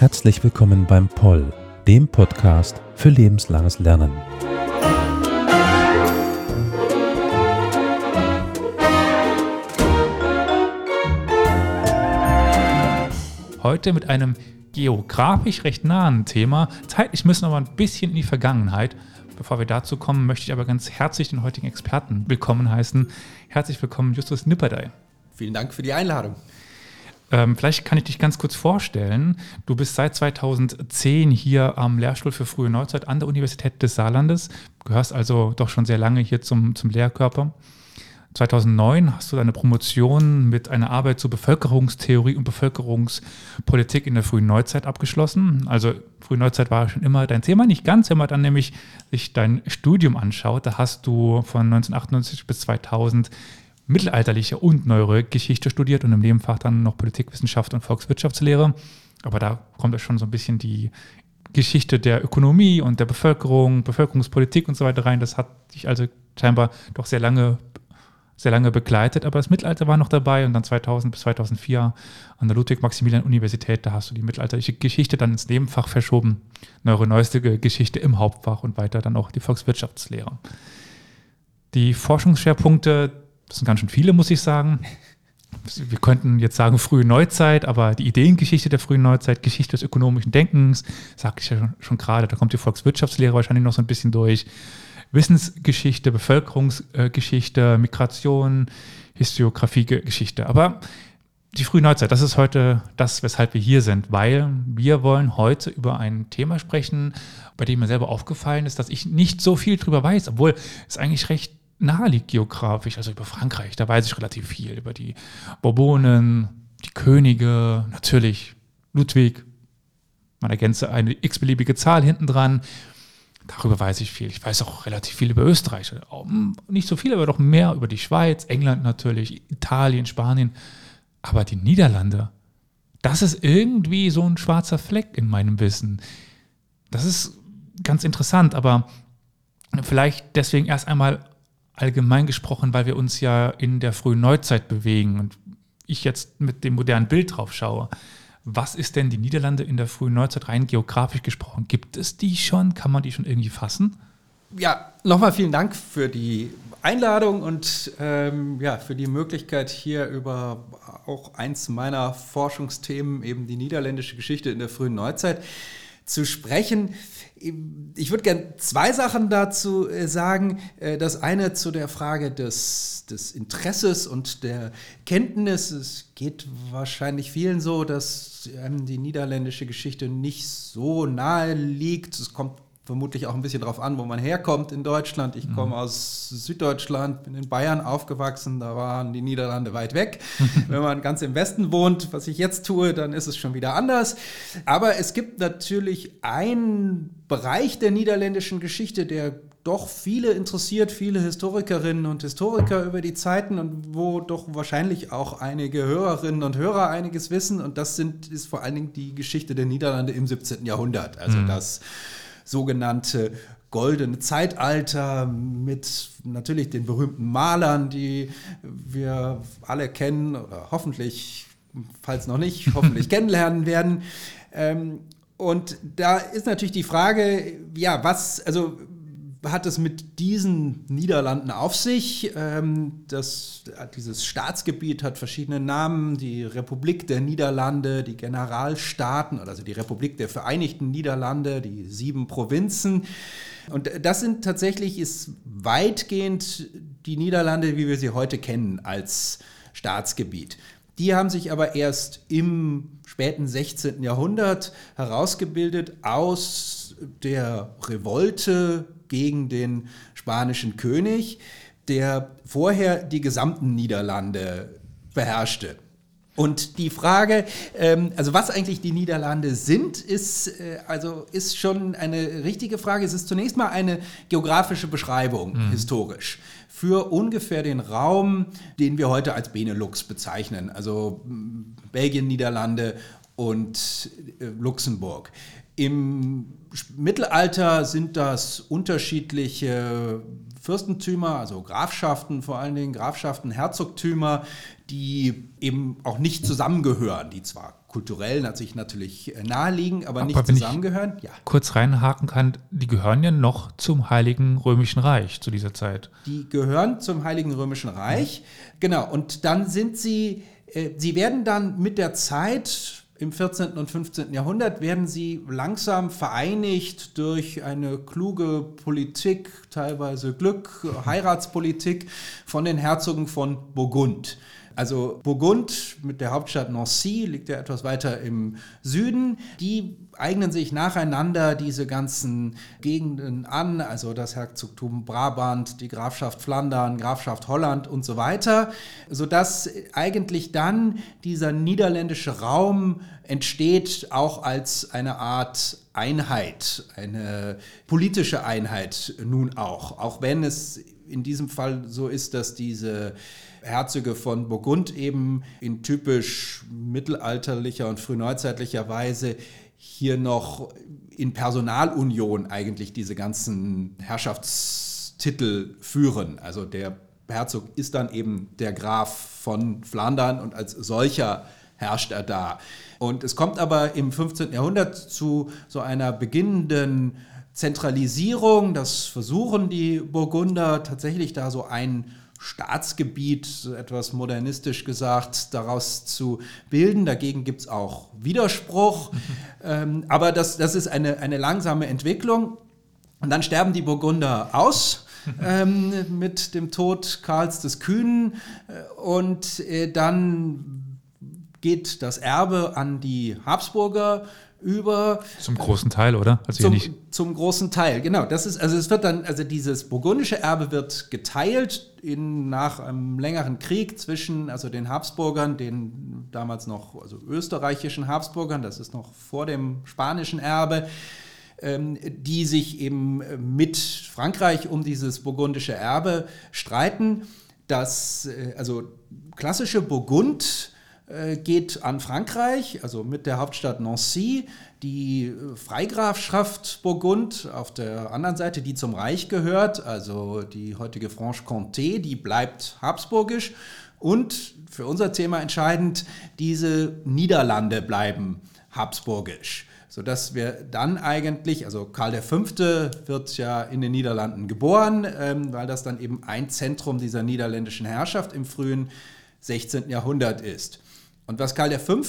Herzlich willkommen beim Poll, dem Podcast für lebenslanges Lernen. Heute mit einem geografisch recht nahen Thema. Zeitlich müssen wir aber ein bisschen in die Vergangenheit. Bevor wir dazu kommen, möchte ich aber ganz herzlich den heutigen Experten willkommen heißen. Herzlich willkommen, Justus Nipperdey. Vielen Dank für die Einladung. Ähm, vielleicht kann ich dich ganz kurz vorstellen. Du bist seit 2010 hier am Lehrstuhl für frühe Neuzeit an der Universität des Saarlandes, gehörst also doch schon sehr lange hier zum, zum Lehrkörper. 2009 hast du deine Promotion mit einer Arbeit zur Bevölkerungstheorie und Bevölkerungspolitik in der frühen Neuzeit abgeschlossen. Also frühe Neuzeit war schon immer dein Thema, nicht ganz, wenn man dann nämlich sich dein Studium anschaut. Da hast du von 1998 bis 2000 mittelalterliche und neuere Geschichte studiert und im Nebenfach dann noch Politikwissenschaft und Volkswirtschaftslehre. Aber da kommt ja schon so ein bisschen die Geschichte der Ökonomie und der Bevölkerung, Bevölkerungspolitik und so weiter rein. Das hat dich also scheinbar doch sehr lange sehr lange begleitet, aber das Mittelalter war noch dabei und dann 2000 bis 2004 an der Ludwig-Maximilian-Universität, da hast du die mittelalterliche Geschichte dann ins Nebenfach verschoben, neuere neueste Geschichte im Hauptfach und weiter dann auch die Volkswirtschaftslehre. Die Forschungsschwerpunkte, das sind ganz schön viele, muss ich sagen. Wir könnten jetzt sagen frühe Neuzeit, aber die Ideengeschichte der frühen Neuzeit, Geschichte des ökonomischen Denkens, sagte ich ja schon, schon gerade, da kommt die Volkswirtschaftslehre wahrscheinlich noch so ein bisschen durch. Wissensgeschichte, Bevölkerungsgeschichte, Migration, Historiografiegeschichte. Aber die frühe Neuzeit, das ist heute das, weshalb wir hier sind, weil wir wollen heute über ein Thema sprechen, bei dem mir selber aufgefallen ist, dass ich nicht so viel drüber weiß, obwohl es eigentlich recht nahe liegt geografisch, also über Frankreich, da weiß ich relativ viel, über die Bourbonen, die Könige, natürlich Ludwig, man ergänze eine x-beliebige Zahl hinten dran, Darüber weiß ich viel. Ich weiß auch relativ viel über Österreich. Nicht so viel, aber doch mehr über die Schweiz, England natürlich, Italien, Spanien. Aber die Niederlande, das ist irgendwie so ein schwarzer Fleck in meinem Wissen. Das ist ganz interessant, aber vielleicht deswegen erst einmal allgemein gesprochen, weil wir uns ja in der frühen Neuzeit bewegen und ich jetzt mit dem modernen Bild drauf schaue. Was ist denn die Niederlande in der frühen Neuzeit rein geografisch gesprochen? Gibt es die schon? Kann man die schon irgendwie fassen? Ja, nochmal vielen Dank für die Einladung und ähm, ja, für die Möglichkeit, hier über auch eins meiner Forschungsthemen, eben die niederländische Geschichte in der frühen Neuzeit, zu sprechen. Ich würde gerne zwei Sachen dazu äh, sagen. Äh, das eine zu der Frage des, des Interesses und der Kenntnis. Es geht wahrscheinlich vielen so, dass die niederländische Geschichte nicht so nahe liegt. Es kommt vermutlich auch ein bisschen darauf an, wo man herkommt in Deutschland. Ich komme mhm. aus Süddeutschland, bin in Bayern aufgewachsen, da waren die Niederlande weit weg. Wenn man ganz im Westen wohnt, was ich jetzt tue, dann ist es schon wieder anders. Aber es gibt natürlich einen Bereich der niederländischen Geschichte, der doch viele interessiert, viele Historikerinnen und Historiker über die Zeiten und wo doch wahrscheinlich auch einige Hörerinnen und Hörer einiges wissen. Und das sind, ist vor allen Dingen die Geschichte der Niederlande im 17. Jahrhundert. Also mhm. das sogenannte goldene Zeitalter mit natürlich den berühmten Malern, die wir alle kennen oder hoffentlich, falls noch nicht, hoffentlich kennenlernen werden. Ähm, und da ist natürlich die Frage, ja, was, also hat es mit diesen Niederlanden auf sich. Ähm, das, dieses Staatsgebiet hat verschiedene Namen. Die Republik der Niederlande, die Generalstaaten, also die Republik der Vereinigten Niederlande, die sieben Provinzen. Und das sind tatsächlich, ist weitgehend die Niederlande, wie wir sie heute kennen, als Staatsgebiet. Die haben sich aber erst im späten 16. Jahrhundert herausgebildet aus der Revolte gegen den spanischen König, der vorher die gesamten Niederlande beherrschte. Und die Frage, ähm, also was eigentlich die Niederlande sind, ist, äh, also ist schon eine richtige Frage. Es ist zunächst mal eine geografische Beschreibung, mhm. historisch, für ungefähr den Raum, den wir heute als Benelux bezeichnen, also Belgien, Niederlande und äh, Luxemburg. Im Mittelalter sind das unterschiedliche Fürstentümer, also Grafschaften vor allen Dingen, Grafschaften, Herzogtümer, die eben auch nicht zusammengehören, die zwar kulturell natürlich, natürlich naheliegen, aber, aber nicht zusammengehören. Ja. Kurz reinhaken kann, die gehören ja noch zum Heiligen Römischen Reich zu dieser Zeit. Die gehören zum Heiligen Römischen Reich, ja. genau. Und dann sind sie, äh, sie werden dann mit der Zeit im 14. und 15. Jahrhundert werden sie langsam vereinigt durch eine kluge Politik, teilweise Glück, Heiratspolitik von den Herzogen von Burgund. Also Burgund mit der Hauptstadt Nancy liegt ja etwas weiter im Süden. Die eignen sich nacheinander diese ganzen Gegenden an, also das Herzogtum Brabant, die Grafschaft Flandern, Grafschaft Holland und so weiter, sodass eigentlich dann dieser niederländische Raum entsteht auch als eine Art Einheit, eine politische Einheit nun auch, auch wenn es in diesem Fall so ist, dass diese Herzöge von Burgund eben in typisch mittelalterlicher und frühneuzeitlicher Weise hier noch in Personalunion eigentlich diese ganzen Herrschaftstitel führen. Also der Herzog ist dann eben der Graf von Flandern und als solcher herrscht er da. Und es kommt aber im 15. Jahrhundert zu so einer beginnenden Zentralisierung. Das versuchen die Burgunder tatsächlich da so ein Staatsgebiet, etwas modernistisch gesagt, daraus zu bilden. Dagegen gibt es auch Widerspruch. ähm, aber das, das ist eine, eine langsame Entwicklung. Und dann sterben die Burgunder aus. ähm, mit dem Tod Karls des Kühnen äh, und äh, dann geht das Erbe an die Habsburger über. Zum großen Teil, oder? Also zum, zum, großen Teil, genau. Das ist, also es wird dann, also dieses burgundische Erbe wird geteilt in, nach einem längeren Krieg zwischen also den Habsburgern, den damals noch also österreichischen Habsburgern, das ist noch vor dem spanischen Erbe, ähm, die sich eben mit Frankreich um dieses burgundische Erbe streiten. Das, äh, also klassische Burgund äh, geht an Frankreich, also mit der Hauptstadt Nancy, die äh, Freigrafschaft Burgund auf der anderen Seite, die zum Reich gehört, also die heutige Franche-Comté, die bleibt habsburgisch und für unser Thema entscheidend, diese Niederlande bleiben habsburgisch sodass wir dann eigentlich, also Karl V. wird ja in den Niederlanden geboren, ähm, weil das dann eben ein Zentrum dieser niederländischen Herrschaft im frühen 16. Jahrhundert ist. Und was Karl V.,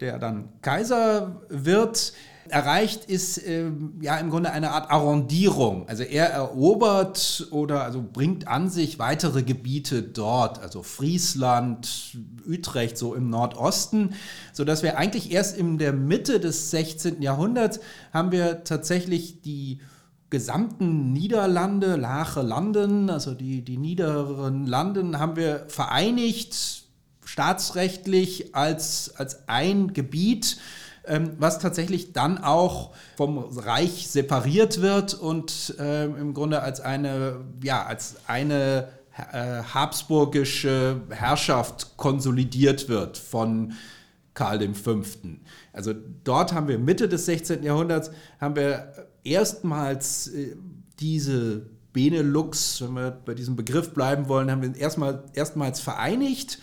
der dann Kaiser wird, erreicht, ist äh, ja im Grunde eine Art Arrondierung. Also er erobert oder also bringt an sich weitere Gebiete dort, also Friesland, Utrecht, so im Nordosten, sodass wir eigentlich erst in der Mitte des 16. Jahrhunderts haben wir tatsächlich die gesamten Niederlande, Lache Landen, also die, die niederen Landen, haben wir vereinigt staatsrechtlich als, als ein Gebiet, ähm, was tatsächlich dann auch vom Reich separiert wird und ähm, im Grunde als eine, ja, als eine äh, habsburgische Herrschaft konsolidiert wird von Karl V. Also dort haben wir Mitte des 16. Jahrhunderts, haben wir erstmals äh, diese Benelux, wenn wir bei diesem Begriff bleiben wollen, haben wir erstmal, erstmals vereinigt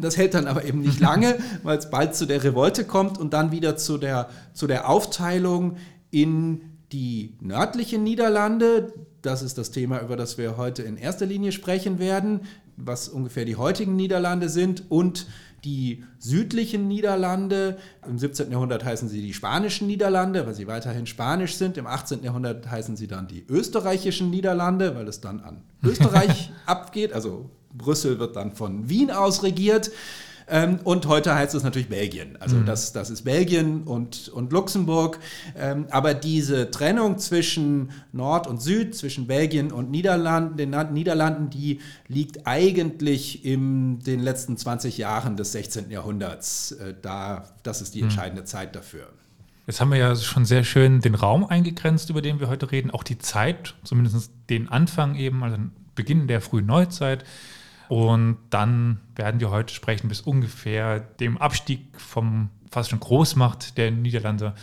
das hält dann aber eben nicht lange, weil es bald zu der Revolte kommt und dann wieder zu der, zu der Aufteilung in die nördlichen Niederlande. Das ist das Thema, über das wir heute in erster Linie sprechen werden, was ungefähr die heutigen Niederlande sind und die südlichen Niederlande. Im 17. Jahrhundert heißen sie die spanischen Niederlande, weil sie weiterhin spanisch sind. Im 18. Jahrhundert heißen sie dann die österreichischen Niederlande, weil es dann an Österreich abgeht, also Brüssel wird dann von Wien aus regiert. Ähm, und heute heißt es natürlich Belgien. Also mhm. das, das ist Belgien und, und Luxemburg. Ähm, aber diese Trennung zwischen Nord und Süd, zwischen Belgien und Niederlanden, den Niederlanden, die liegt eigentlich in den letzten 20 Jahren des 16. Jahrhunderts. Äh, da, das ist die mhm. entscheidende mhm. Zeit dafür. Jetzt haben wir ja schon sehr schön den Raum eingegrenzt, über den wir heute reden, auch die Zeit, zumindest den Anfang eben, also den Beginn der frühen Neuzeit. Und dann werden wir heute sprechen bis ungefähr dem Abstieg vom fast schon Großmacht der Niederlande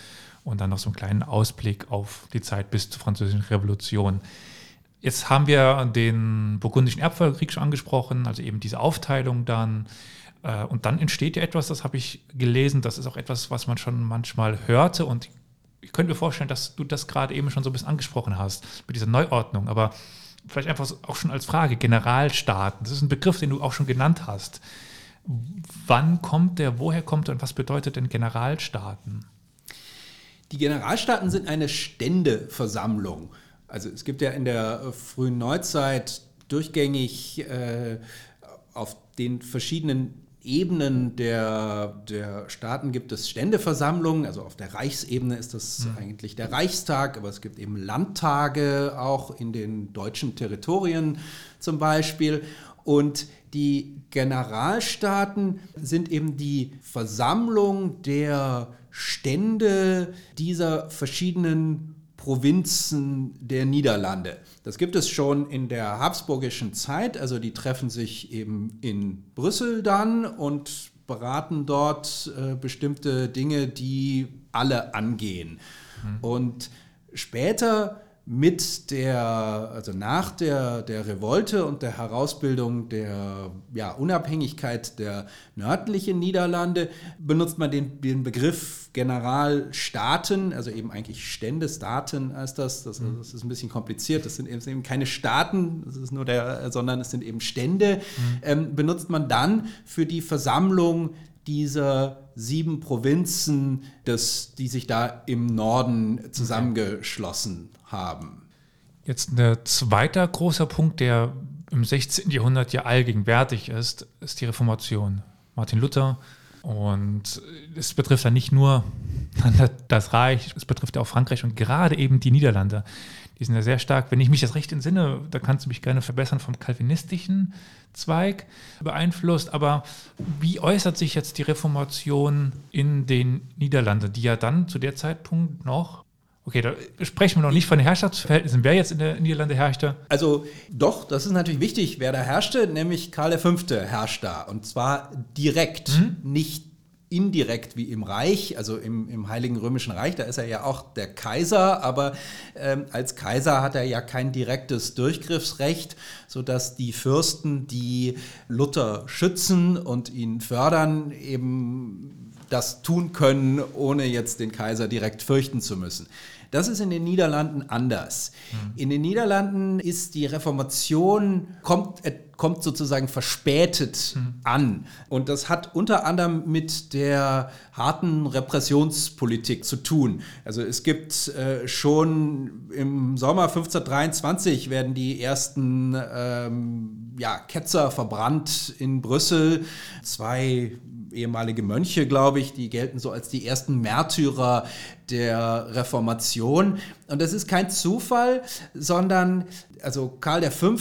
und dann noch so einen kleinen Ausblick auf die Zeit bis zur Französischen Revolution. Jetzt haben wir den burgundischen Erbfolgekrieg schon angesprochen, also eben diese Aufteilung dann. Äh, und dann entsteht ja etwas, das habe ich gelesen, das ist auch etwas, was man schon manchmal hörte. Und ich könnte mir vorstellen, dass du das gerade eben schon so ein bisschen angesprochen hast, mit dieser Neuordnung. Aber vielleicht einfach auch schon als Frage, Generalstaaten, das ist ein Begriff, den du auch schon genannt hast. Wann kommt der, woher kommt er und was bedeutet denn Generalstaaten? Die Generalstaaten sind eine Ständeversammlung. Also es gibt ja in der frühen Neuzeit durchgängig äh, auf den verschiedenen Ebenen der, der Staaten gibt es Ständeversammlungen. Also auf der Reichsebene ist das mhm. eigentlich der Reichstag, aber es gibt eben Landtage auch in den deutschen Territorien zum Beispiel. Und die Generalstaaten sind eben die Versammlung der Stände dieser verschiedenen Provinzen der Niederlande. Das gibt es schon in der habsburgischen Zeit, also die treffen sich eben in Brüssel dann und beraten dort äh, bestimmte Dinge, die alle angehen. Mhm. Und später mit der, also nach der, der Revolte und der Herausbildung der ja, Unabhängigkeit der nördlichen Niederlande benutzt man den, den Begriff Generalstaaten, also eben eigentlich Ständestaaten heißt das. das. Mhm. Das, ist ein bisschen kompliziert. Das sind eben keine Staaten, das ist nur der, sondern es sind eben Stände. Mhm. Ähm, benutzt man dann für die Versammlung dieser sieben Provinzen, des, die sich da im Norden zusammengeschlossen haben. Jetzt ein zweiter großer Punkt, der im 16. Jahrhundert ja allgegenwärtig ist, ist die Reformation. Martin Luther. Und es betrifft ja nicht nur das Reich, es betrifft ja auch Frankreich und gerade eben die Niederlande. Die sind ja sehr stark, wenn ich mich das recht entsinne, da kannst du mich gerne verbessern, vom kalvinistischen Zweig beeinflusst. Aber wie äußert sich jetzt die Reformation in den Niederlanden, die ja dann zu der Zeitpunkt noch Okay, da sprechen wir noch nicht von den Herrschaftsverhältnissen. Wer jetzt in der Niederlande herrschte? Also doch, das ist natürlich wichtig, wer da herrschte, nämlich Karl V. herrscht da. Und zwar direkt, mhm. nicht indirekt wie im Reich, also im, im Heiligen Römischen Reich, da ist er ja auch der Kaiser, aber ähm, als Kaiser hat er ja kein direktes Durchgriffsrecht, sodass die Fürsten, die Luther schützen und ihn fördern, eben das tun können, ohne jetzt den Kaiser direkt fürchten zu müssen. Das ist in den Niederlanden anders. Mhm. In den Niederlanden ist die Reformation, kommt, äh, kommt sozusagen verspätet mhm. an. Und das hat unter anderem mit der harten Repressionspolitik zu tun. Also es gibt äh, schon im Sommer 1523 werden die ersten ähm, ja, Ketzer verbrannt in Brüssel. Zwei ehemalige Mönche, glaube ich, die gelten so als die ersten Märtyrer der Reformation. Und das ist kein Zufall, sondern also Karl V.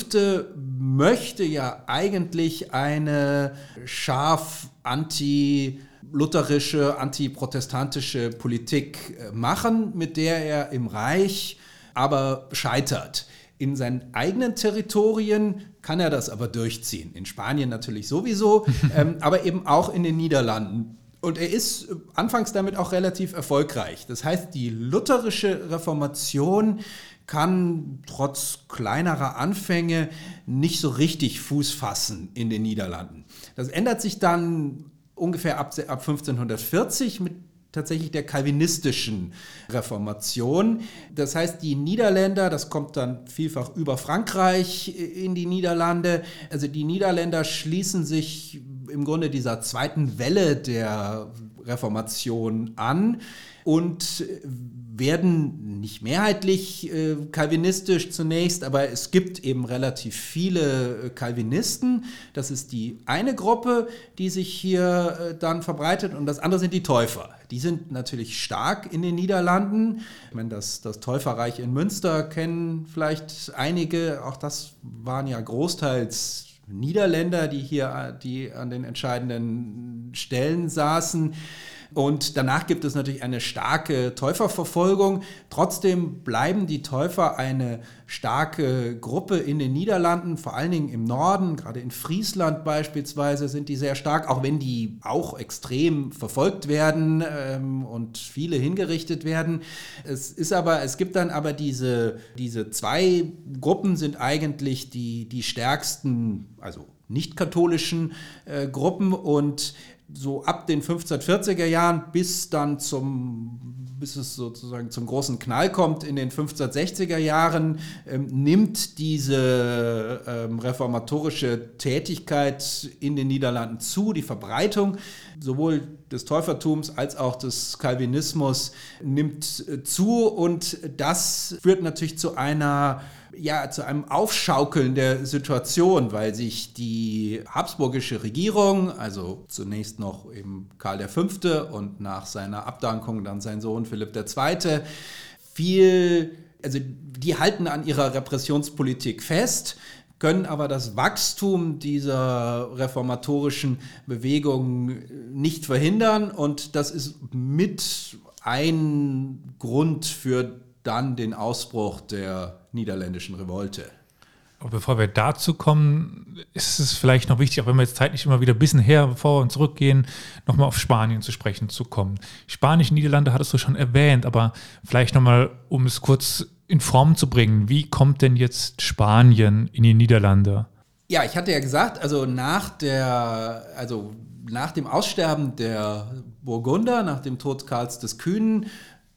möchte ja eigentlich eine scharf anti lutherische, antiprotestantische Politik äh, machen, mit der er im Reich aber scheitert. In seinen eigenen Territorien kann er das aber durchziehen. In Spanien natürlich sowieso, ähm, aber eben auch in den Niederlanden. Und er ist anfangs damit auch relativ erfolgreich. Das heißt, die lutherische Reformation kann trotz kleinerer Anfänge nicht so richtig Fuß fassen in den Niederlanden. Das ändert sich dann ungefähr ab, ab 1540 mit tatsächlich der kalvinistischen Reformation. Das heißt, die Niederländer, das kommt dann vielfach über Frankreich in die Niederlande, also die Niederländer schließen sich im Grunde dieser zweiten Welle der Reformation an und werden nicht mehrheitlich äh, kalvinistisch zunächst, aber es gibt eben relativ viele äh, Calvinisten. Das ist die eine Gruppe, die sich hier äh, dann verbreitet und das andere sind die Täufer. Die sind natürlich stark in den Niederlanden. Wenn das, das Täuferreich in Münster kennen vielleicht einige, auch das waren ja großteils Niederländer, die hier die an den entscheidenden Stellen saßen. Und danach gibt es natürlich eine starke Täuferverfolgung. Trotzdem bleiben die Täufer eine starke Gruppe in den Niederlanden, vor allen Dingen im Norden, gerade in Friesland beispielsweise sind die sehr stark, auch wenn die auch extrem verfolgt werden ähm, und viele hingerichtet werden. Es ist aber, es gibt dann aber diese, diese zwei Gruppen sind eigentlich die, die stärksten, also nicht-katholischen äh, Gruppen und so ab den 1540er Jahren bis dann zum, bis es sozusagen zum großen Knall kommt in den 1560er Jahren, ähm, nimmt diese ähm, reformatorische Tätigkeit in den Niederlanden zu, die Verbreitung. Sowohl des Täufertums als auch des Calvinismus nimmt äh, zu und das führt natürlich zu einer ja, zu einem Aufschaukeln der Situation, weil sich die habsburgische Regierung, also zunächst noch eben Karl V. und nach seiner Abdankung dann sein Sohn Philipp II., viel, also die halten an ihrer Repressionspolitik fest, können aber das Wachstum dieser reformatorischen Bewegung nicht verhindern und das ist mit ein Grund für dann den Ausbruch der niederländischen Revolte. Aber bevor wir dazu kommen, ist es vielleicht noch wichtig, auch wenn wir jetzt zeitlich immer wieder ein bisschen her, vor und zurückgehen, nochmal auf Spanien zu sprechen zu kommen. Spanien, Niederlande hattest du schon erwähnt, aber vielleicht nochmal, um es kurz in Form zu bringen, wie kommt denn jetzt Spanien in die Niederlande? Ja, ich hatte ja gesagt, also nach der, also nach dem Aussterben der Burgunder, nach dem Tod Karls des Kühnen,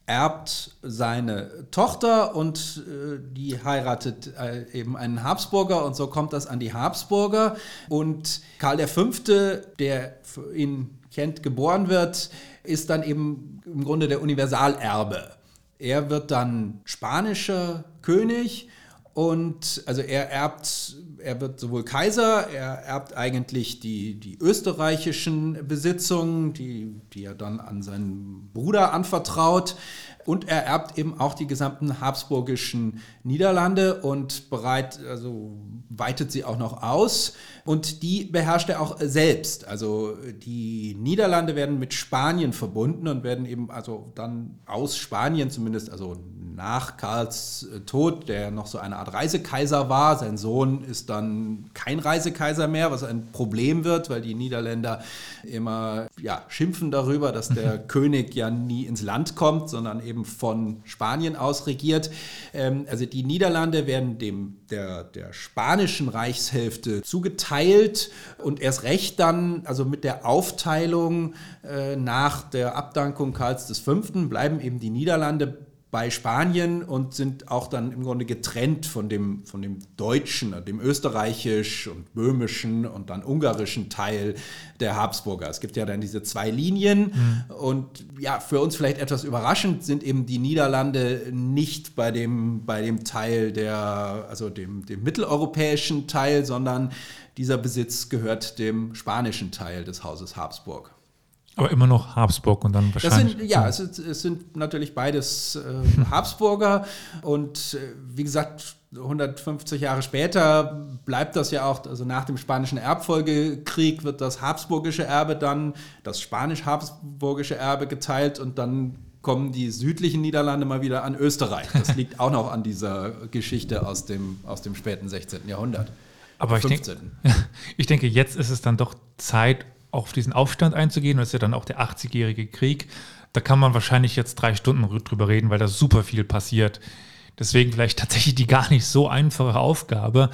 erbt seine Tochter und äh, die heiratet äh, eben einen Habsburger und so kommt das an die Habsburger. Und Karl V., der in Kent geboren wird, ist dann eben im Grunde der Universalerbe. Er wird dann spanischer König und also er erbt, er wird sowohl Kaiser, er erbt eigentlich die, die österreichischen Besitzungen, die, die er dann an seinen Bruder anvertraut. Und er erbt eben auch die gesamten habsburgischen Niederlande und bereit, also weitet sie auch noch aus. Und die beherrscht er auch selbst. Also die Niederlande werden mit Spanien verbunden und werden eben also dann aus Spanien zumindest, also nach Karls äh, Tod, der noch so eine Art Reisekaiser war. Sein Sohn ist dann kein Reisekaiser mehr, was ein Problem wird, weil die Niederländer immer ja, schimpfen darüber, dass der König ja nie ins Land kommt, sondern eben von Spanien aus regiert. Ähm, also die Niederlande werden dem der, der spanischen Reichshälfte zugeteilt und erst recht dann, also mit der Aufteilung äh, nach der Abdankung Karls V. bleiben eben die Niederlande bei Spanien und sind auch dann im Grunde getrennt von dem, von dem deutschen, dem österreichisch und böhmischen und dann ungarischen Teil der Habsburger. Es gibt ja dann diese zwei Linien mhm. und ja, für uns vielleicht etwas überraschend sind eben die Niederlande nicht bei dem, bei dem Teil der, also dem, dem mitteleuropäischen Teil, sondern dieser Besitz gehört dem spanischen Teil des Hauses Habsburg. Aber immer noch Habsburg und dann wahrscheinlich. Sind, ja, es, ist, es, sind natürlich beides äh, Habsburger und äh, wie gesagt, 150 Jahre später bleibt das ja auch, also nach dem Spanischen Erbfolgekrieg wird das habsburgische Erbe dann, das spanisch-habsburgische Erbe geteilt und dann kommen die südlichen Niederlande mal wieder an Österreich. Das liegt auch noch an dieser Geschichte aus dem, aus dem späten 16. Jahrhundert. Aber ich, denk, ich denke, jetzt ist es dann doch Zeit, auf diesen Aufstand einzugehen. Das ist ja dann auch der 80-jährige Krieg. Da kann man wahrscheinlich jetzt drei Stunden drüber reden, weil da super viel passiert. Deswegen vielleicht tatsächlich die gar nicht so einfache Aufgabe.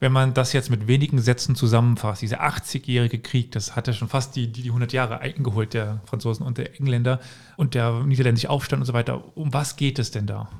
Wenn man das jetzt mit wenigen Sätzen zusammenfasst, dieser 80-jährige Krieg, das hat ja schon fast die, die, die 100 Jahre eingeholt, der Franzosen und der Engländer und der niederländische Aufstand und so weiter. Um was geht es denn da?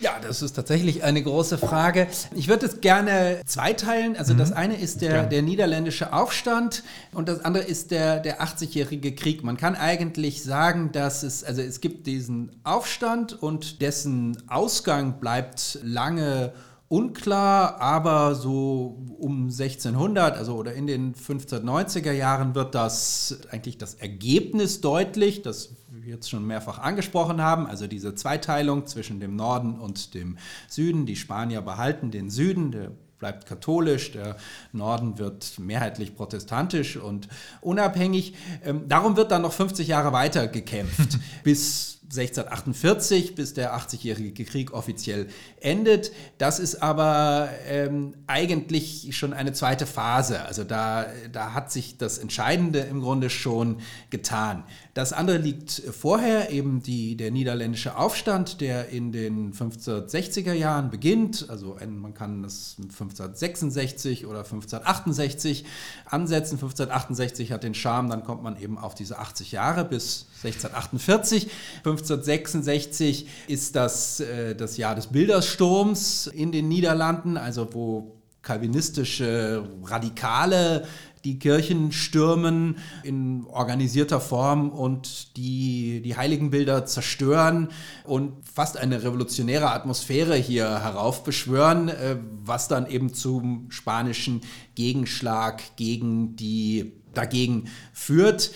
Ja, das ist tatsächlich eine große Frage. Ich würde es gerne zweiteilen. Also mhm. das eine ist der, der niederländische Aufstand und das andere ist der, der 80-jährige Krieg. Man kann eigentlich sagen, dass es, also es gibt diesen Aufstand und dessen Ausgang bleibt lange unklar, aber so um 1600, also oder in den 1590er Jahren wird das eigentlich das Ergebnis deutlich, das wir jetzt schon mehrfach angesprochen haben, also diese Zweiteilung zwischen dem Norden und dem Süden. Die Spanier behalten den Süden, der bleibt katholisch, der Norden wird mehrheitlich protestantisch und unabhängig. Ähm, darum wird dann noch 50 Jahre weiter gekämpft, bis 1648, bis der 80-jährige Krieg offiziell endet. Das ist aber ähm, eigentlich schon eine zweite Phase. Also da, da hat sich das Entscheidende im Grunde schon getan. Das andere liegt vorher, eben die, der niederländische Aufstand, der in den 1560er Jahren beginnt. Also man kann das 1566 oder 1568 ansetzen. 1568 hat den Charme, dann kommt man eben auf diese 80 Jahre bis 1648. 1566 ist das äh, das Jahr des Bildersturms in den Niederlanden, also wo kalvinistische Radikale die Kirchen stürmen in organisierter Form und die, die Heiligenbilder zerstören und fast eine revolutionäre Atmosphäre hier heraufbeschwören, äh, was dann eben zum spanischen Gegenschlag gegen die dagegen führt.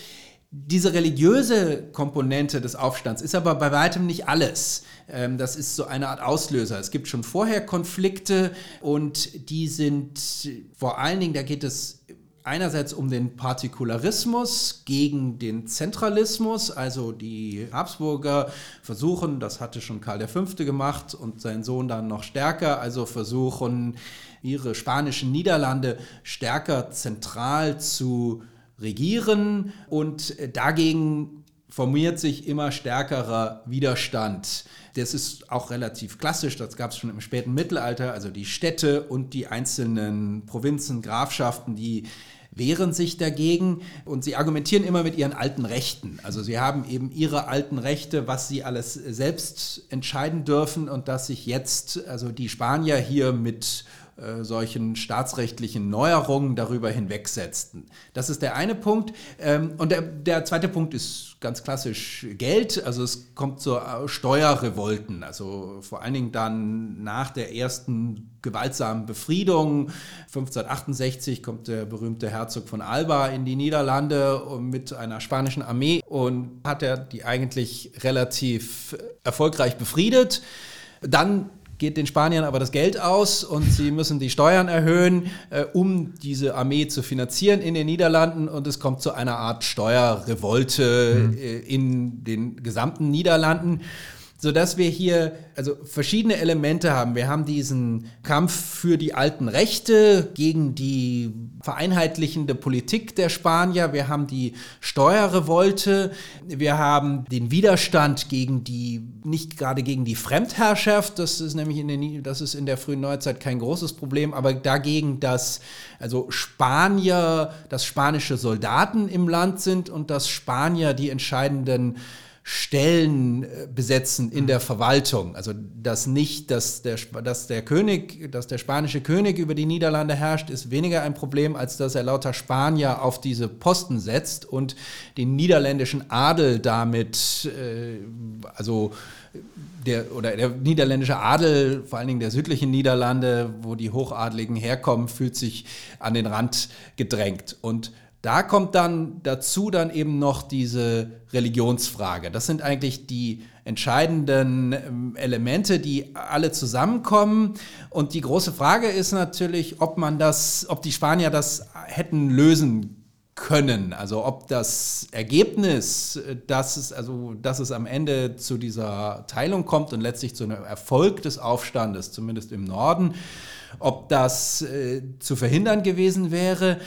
Diese religiöse Komponente des Aufstands ist aber bei weitem nicht alles. Ähm, das ist so eine Art Auslöser. Es gibt schon vorher Konflikte und die sind vor allen Dingen, da geht es einerseits um den Partikularismus gegen den Zentralismus, also die Habsburger versuchen, das hatte schon Karl V. gemacht und sein Sohn dann noch stärker, also versuchen ihre spanischen Niederlande stärker zentral zu regieren und dagegen formiert sich immer stärkerer Widerstand. Das ist auch relativ klassisch, das gab es schon im späten Mittelalter, also die Städte und die einzelnen Provinzen, Grafschaften, die wehren sich dagegen und sie argumentieren immer mit ihren alten Rechten. Also sie haben eben ihre alten Rechte, was sie alles selbst entscheiden dürfen und dass sich jetzt also die Spanier hier mit äh, solchen staatsrechtlichen Neuerungen darüber hinwegsetzten. Das ist der eine Punkt. Ähm, und der, der zweite Punkt ist ganz klassisch Geld. Also es kommt zu äh, Steuerrevolten. Also vor allen Dingen dann nach der ersten gewaltsamen Befriedung. 1568 kommt der berühmte Herzog von Alba in die Niederlande mit einer spanischen Armee und hat er die eigentlich relativ erfolgreich befriedet. Dann geht den Spaniern aber das Geld aus und sie müssen die Steuern erhöhen, äh, um diese Armee zu finanzieren in den Niederlanden und es kommt zu einer Art Steuerrevolte mhm. äh, in den gesamten Niederlanden sodass wir hier also verschiedene Elemente haben. Wir haben diesen Kampf für die alten Rechte gegen die vereinheitlichende Politik der Spanier. Wir haben die Steuerrevolte. Wir haben den Widerstand gegen die, nicht gerade gegen die Fremdherrschaft. Das ist nämlich in der, das ist in der frühen Neuzeit kein großes Problem, aber dagegen, dass also Spanier, dass spanische Soldaten im Land sind und dass Spanier die entscheidenden Stellen äh, besetzen in der Verwaltung. Also dass nicht, dass der, dass der König, dass der spanische König über die Niederlande herrscht, ist weniger ein Problem, als dass er lauter Spanier auf diese Posten setzt und den niederländischen Adel damit, äh, also der, oder der niederländische Adel, vor allen Dingen der südlichen Niederlande, wo die Hochadligen herkommen, fühlt sich an den Rand gedrängt. Und da kommt dann dazu dann eben noch diese Religionsfrage. Das sind eigentlich die entscheidenden ähm, Elemente, die alle zusammenkommen. Und die große Frage ist natürlich, ob man das, ob die Spanier das hätten lösen können. Also ob das Ergebnis, dass es, also, dass es am Ende zu dieser Teilung kommt und letztlich zu einem Erfolg des Aufstandes, zumindest im Norden, ob das äh, zu verhindern gewesen wäre.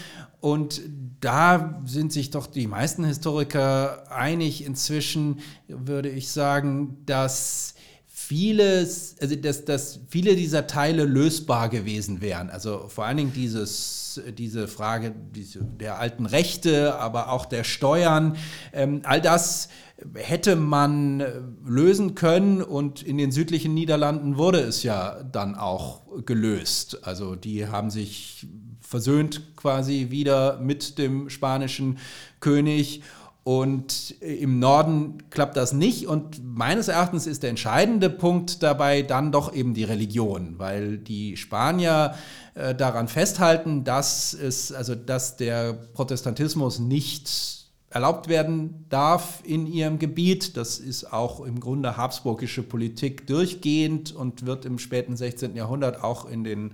Und da sind sich doch die meisten Historiker einig inzwischen, würde ich sagen, dass vieles, also dass, dass viele dieser Teile lösbar gewesen wären. Also vor allen Dingen dieses, diese Frage diese, der alten Rechte, aber auch der Steuern, ähm, all das hätte man lösen können und in den südlichen Niederlanden wurde es ja dann auch gelöst. Also die haben sich versöhnt quasi wieder mit dem spanischen König. Und im Norden klappt das nicht. Und meines Erachtens ist der entscheidende Punkt dabei dann doch eben die Religion, weil die Spanier äh, daran festhalten, dass es, also dass der Protestantismus nicht erlaubt werden darf in ihrem Gebiet. Das ist auch im Grunde habsburgische Politik durchgehend und wird im späten 16. Jahrhundert auch in den,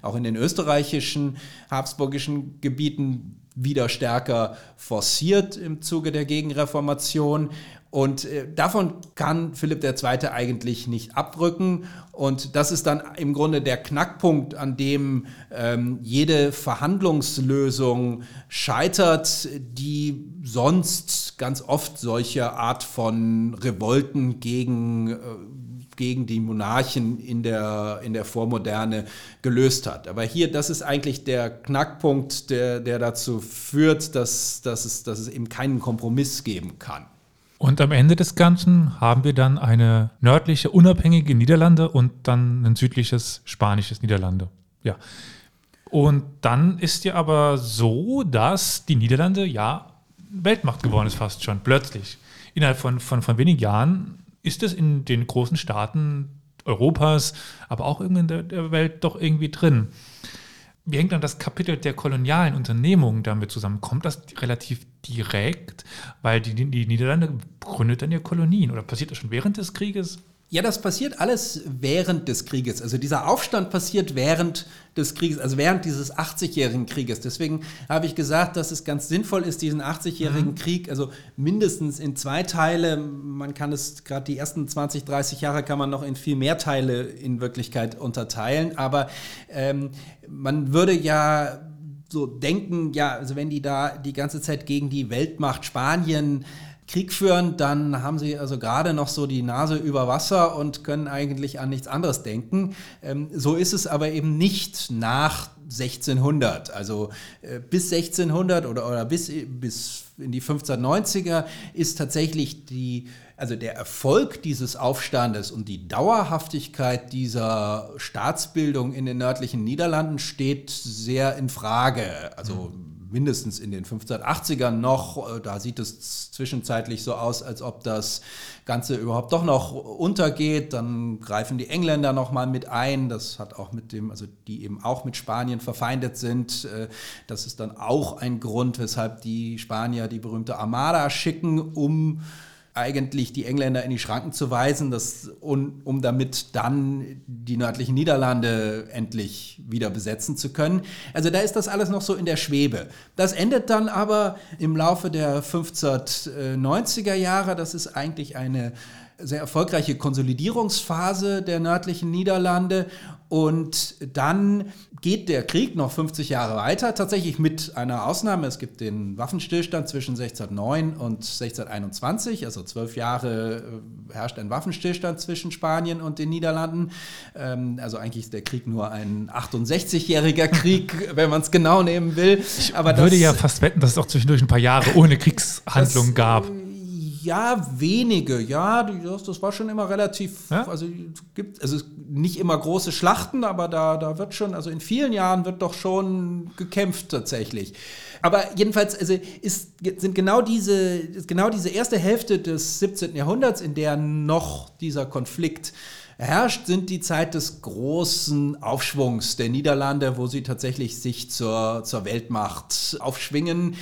auch in den österreichischen habsburgischen Gebieten wieder stärker forciert im Zuge der Gegenreformation. Und äh, davon kann Philipp II. eigentlich nicht abrücken. Und das ist dann im Grunde der Knackpunkt, an dem ähm, jede Verhandlungslösung scheitert, die sonst ganz oft solche Art von Revolten gegen äh, gegen die Monarchen in der, in der Vormoderne gelöst hat. Aber hier, das ist eigentlich der Knackpunkt, der, der dazu führt, dass, dass, es, dass es eben keinen Kompromiss geben kann. Und am Ende des Ganzen haben wir dann eine nördliche, unabhängige Niederlande und dann ein südliches, spanisches Niederlande. Ja. Und dann ist ja aber so, dass die Niederlande ja Weltmacht geworden ist, fast schon, plötzlich. Innerhalb von, von, von wenigen Jahren ist es in den großen Staaten Europas, aber auch in der, der Welt doch irgendwie drin. Wie hängt dann das Kapitel der kolonialen Unternehmungen damit zusammen? Kommt das relativ direkt, weil die, die Niederlande gründet dann ja Kolonien oder passiert das schon während des Krieges? Ja, das passiert alles während des Krieges. Also dieser Aufstand passiert während des Krieges, also während dieses 80-jährigen Krieges. Deswegen habe ich gesagt, dass es ganz sinnvoll ist, diesen 80-jährigen mhm. Krieg, also mindestens in zwei Teile, man kann es gerade die ersten 20, 30 Jahre kann man noch in viel mehr Teile in Wirklichkeit unterteilen, aber ähm, man würde ja so denken, ja, also wenn die da die ganze Zeit gegen die Weltmacht Spanien Krieg führen, dann haben sie also gerade noch so die Nase über Wasser und können eigentlich an nichts anderes denken. Ähm, so ist es aber eben nicht nach 1600. Also äh, bis 1600 oder, oder bis, bis in die 1590er ist tatsächlich die, also der Erfolg dieses Aufstandes und die Dauerhaftigkeit dieser Staatsbildung in den nördlichen Niederlanden steht sehr in Frage. Also mhm mindestens in den 1580ern noch. Äh, da sieht es zwischenzeitlich so aus, als ob das Ganze überhaupt doch noch untergeht. Dann greifen die Engländer noch mal mit ein. Das hat auch mit dem, also die eben auch mit Spanien verfeindet sind. Äh, das ist dann auch ein Grund, weshalb die Spanier die berühmte Armada schicken, um eigentlich die Engländer in die Schranken zu weisen, dass, um, um damit dann die nördlichen Niederlande endlich wieder besetzen zu können. Also da ist das alles noch so in der Schwebe. Das endet dann aber im Laufe der 1590er Jahre. Das ist eigentlich eine sehr erfolgreiche Konsolidierungsphase der nördlichen Niederlande. Und dann geht der Krieg noch 50 Jahre weiter, tatsächlich mit einer Ausnahme. Es gibt den Waffenstillstand zwischen 1609 und 1621, also zwölf Jahre äh, herrscht ein Waffenstillstand zwischen Spanien und den Niederlanden. Ähm, also eigentlich ist der Krieg nur ein 68-jähriger Krieg, wenn man es genau nehmen will. Ich Aber würde das, ja fast wetten, dass es auch zwischendurch ein paar Jahre ohne Kriegshandlungen gab. Ja, wenige, ja, das, das war schon immer relativ, ja? also gibt, also nicht immer große Schlachten, aber da, da wird schon, also in vielen Jahren wird doch schon gekämpft tatsächlich. Aber jedenfalls also ist, sind genau diese, genau diese erste Hälfte des 17. Jahrhunderts, in der noch dieser Konflikt herrscht, sind die Zeit des großen Aufschwungs der Niederlande, wo sie tatsächlich sich zur, zur Weltmacht aufschwingen.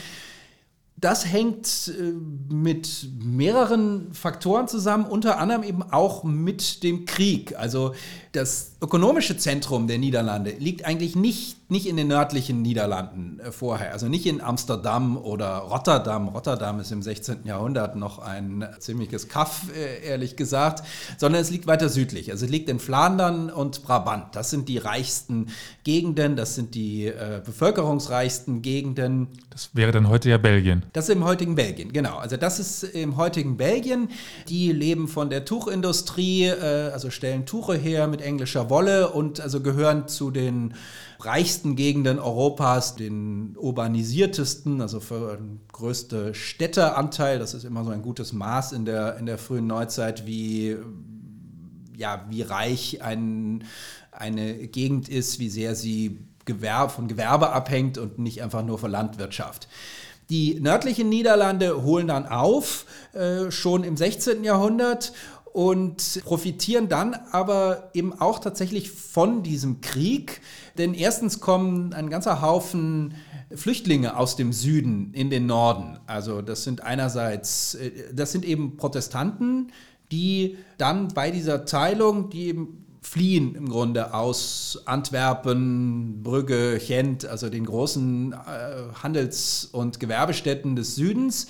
Das hängt äh, mit mehreren Faktoren zusammen, unter anderem eben auch mit dem Krieg. Also das ökonomische Zentrum der Niederlande liegt eigentlich nicht, nicht in den nördlichen Niederlanden äh, vorher, also nicht in Amsterdam oder Rotterdam. Rotterdam ist im 16. Jahrhundert noch ein ziemliches Kaff, äh, ehrlich gesagt, sondern es liegt weiter südlich. Also es liegt in Flandern und Brabant. Das sind die reichsten Gegenden, das sind die äh, bevölkerungsreichsten Gegenden. Das wäre dann heute ja Belgien. Das ist im heutigen Belgien, genau. Also das ist im heutigen Belgien. Die leben von der Tuchindustrie, äh, also stellen Tuche her mit englischer Wolle und also gehören zu den reichsten Gegenden Europas, den urbanisiertesten, also für den größte Städteanteil. Das ist immer so ein gutes Maß in der, in der frühen Neuzeit, wie, ja, wie reich ein, eine Gegend ist, wie sehr sie Gewerbe, von Gewerbe abhängt und nicht einfach nur von Landwirtschaft. Die nördlichen Niederlande holen dann auf, äh, schon im 16. Jahrhundert und profitieren dann aber eben auch tatsächlich von diesem Krieg. Denn erstens kommen ein ganzer Haufen Flüchtlinge aus dem Süden in den Norden. Also das sind einerseits, äh, das sind eben Protestanten, die dann bei dieser Teilung, die eben fliehen im Grunde aus Antwerpen, Brügge, Gent, also den großen äh, Handels- und Gewerbestätten des Südens,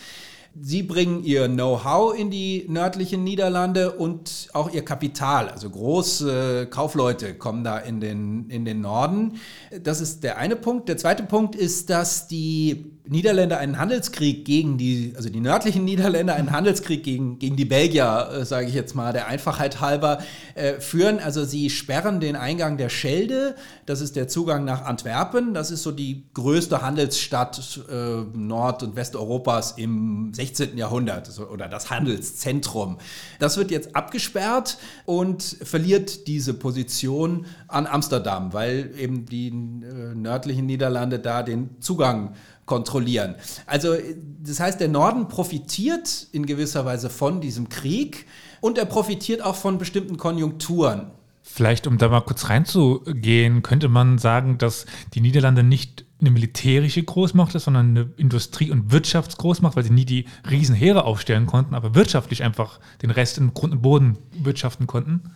Sie bringen ihr Know-how in die nördlichen Niederlande und auch ihr Kapital. Also große Kaufleute kommen da in den, in den Norden. Das ist der eine Punkt. Der zweite Punkt ist, dass die Niederländer einen Handelskrieg gegen die, also die nördlichen Niederländer einen Handelskrieg gegen, gegen die Belgier, äh, sage ich jetzt mal, der Einfachheit halber, äh, führen. Also sie sperren den Eingang der Schelde, das ist der Zugang nach Antwerpen, das ist so die größte Handelsstadt äh, Nord- und Westeuropas im 16. Jahrhundert oder das Handelszentrum. Das wird jetzt abgesperrt und verliert diese Position an Amsterdam, weil eben die äh, nördlichen Niederlande da den Zugang kontrollieren. Also das heißt, der Norden profitiert in gewisser Weise von diesem Krieg und er profitiert auch von bestimmten Konjunkturen. Vielleicht, um da mal kurz reinzugehen, könnte man sagen, dass die Niederlande nicht eine militärische Großmacht ist, sondern eine Industrie- und Wirtschaftsgroßmacht, weil sie nie die Riesenheere aufstellen konnten, aber wirtschaftlich einfach den Rest in Grund und Boden wirtschaften konnten.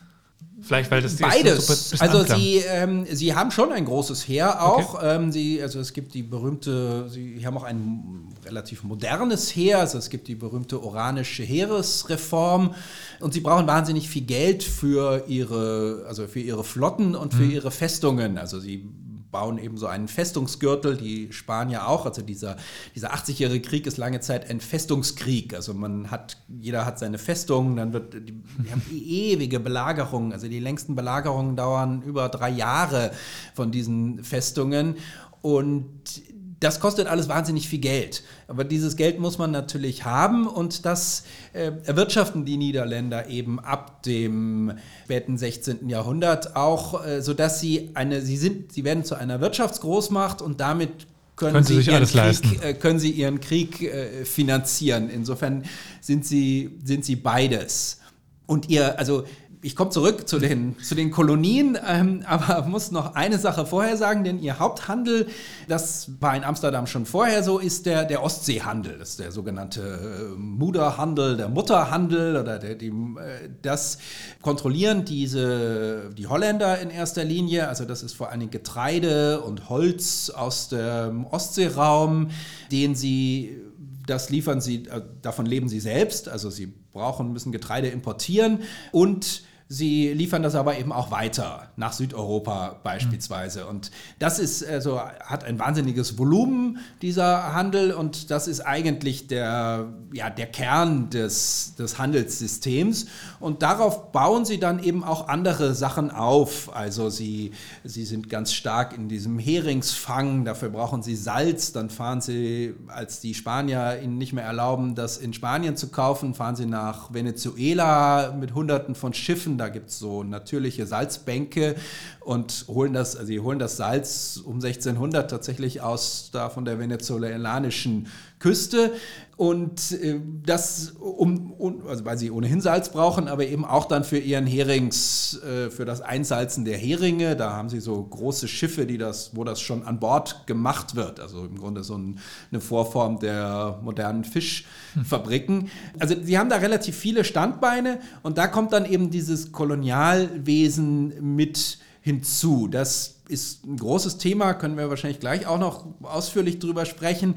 Vielleicht, weil das Beides. So also sie, ähm, sie haben schon ein großes Heer auch. Okay. Ähm, sie, also es gibt die berühmte, sie haben auch ein relativ modernes Heer. Also es gibt die berühmte oranische Heeresreform. Und sie brauchen wahnsinnig viel Geld für ihre, also für ihre Flotten und für mhm. ihre Festungen. Also sie bauen eben so einen Festungsgürtel, die Spanier auch. Also dieser, dieser 80-jährige Krieg ist lange Zeit ein Festungskrieg. Also man hat, jeder hat seine Festung, dann wird, die, die haben ewige Belagerungen. Also die längsten Belagerungen dauern über drei Jahre von diesen Festungen. Und das kostet alles wahnsinnig viel Geld. Aber dieses Geld muss man natürlich haben und das äh, erwirtschaften die Niederländer eben ab dem späten 16. Jahrhundert auch, äh, sodass sie eine, sie sind, sie werden zu einer Wirtschaftsgroßmacht und damit können, können, sie, sie ihren Krieg, äh, können sie ihren Krieg äh, finanzieren. Insofern sind sie, sind sie beides. Und ihr, also ich komme zurück zu den, zu den Kolonien, ähm, aber muss noch eine Sache vorher sagen, denn ihr Haupthandel, das war in Amsterdam schon vorher so, ist der, der Ostseehandel. Das ist der sogenannte äh, Muderhandel, der Mutterhandel oder der, die, äh, das kontrollieren diese, die Holländer in erster Linie. Also das ist vor allem Getreide und Holz aus dem Ostseeraum, den sie das liefern sie, äh, davon leben sie selbst, also sie brauchen, müssen Getreide importieren und Sie liefern das aber eben auch weiter nach Südeuropa beispielsweise. Mhm. Und das ist also hat ein wahnsinniges Volumen dieser Handel und das ist eigentlich der, ja, der Kern des, des Handelssystems. Und darauf bauen sie dann eben auch andere Sachen auf. Also sie, sie sind ganz stark in diesem Heringsfang, dafür brauchen sie Salz. Dann fahren sie, als die Spanier ihnen nicht mehr erlauben, das in Spanien zu kaufen, fahren sie nach Venezuela mit Hunderten von Schiffen da gibt es so natürliche Salzbänke und holen das, also sie holen das Salz um 1600 tatsächlich aus da von der venezolanischen Küste und äh, das um, um, also weil sie ohnehin Salz brauchen, aber eben auch dann für ihren Herings, äh, für das Einsalzen der Heringe. Da haben sie so große Schiffe, die das, wo das schon an Bord gemacht wird. Also im Grunde so ein, eine Vorform der modernen Fischfabriken. Also sie haben da relativ viele Standbeine und da kommt dann eben dieses Kolonialwesen mit hinzu. Das ist ein großes Thema, können wir wahrscheinlich gleich auch noch ausführlich drüber sprechen.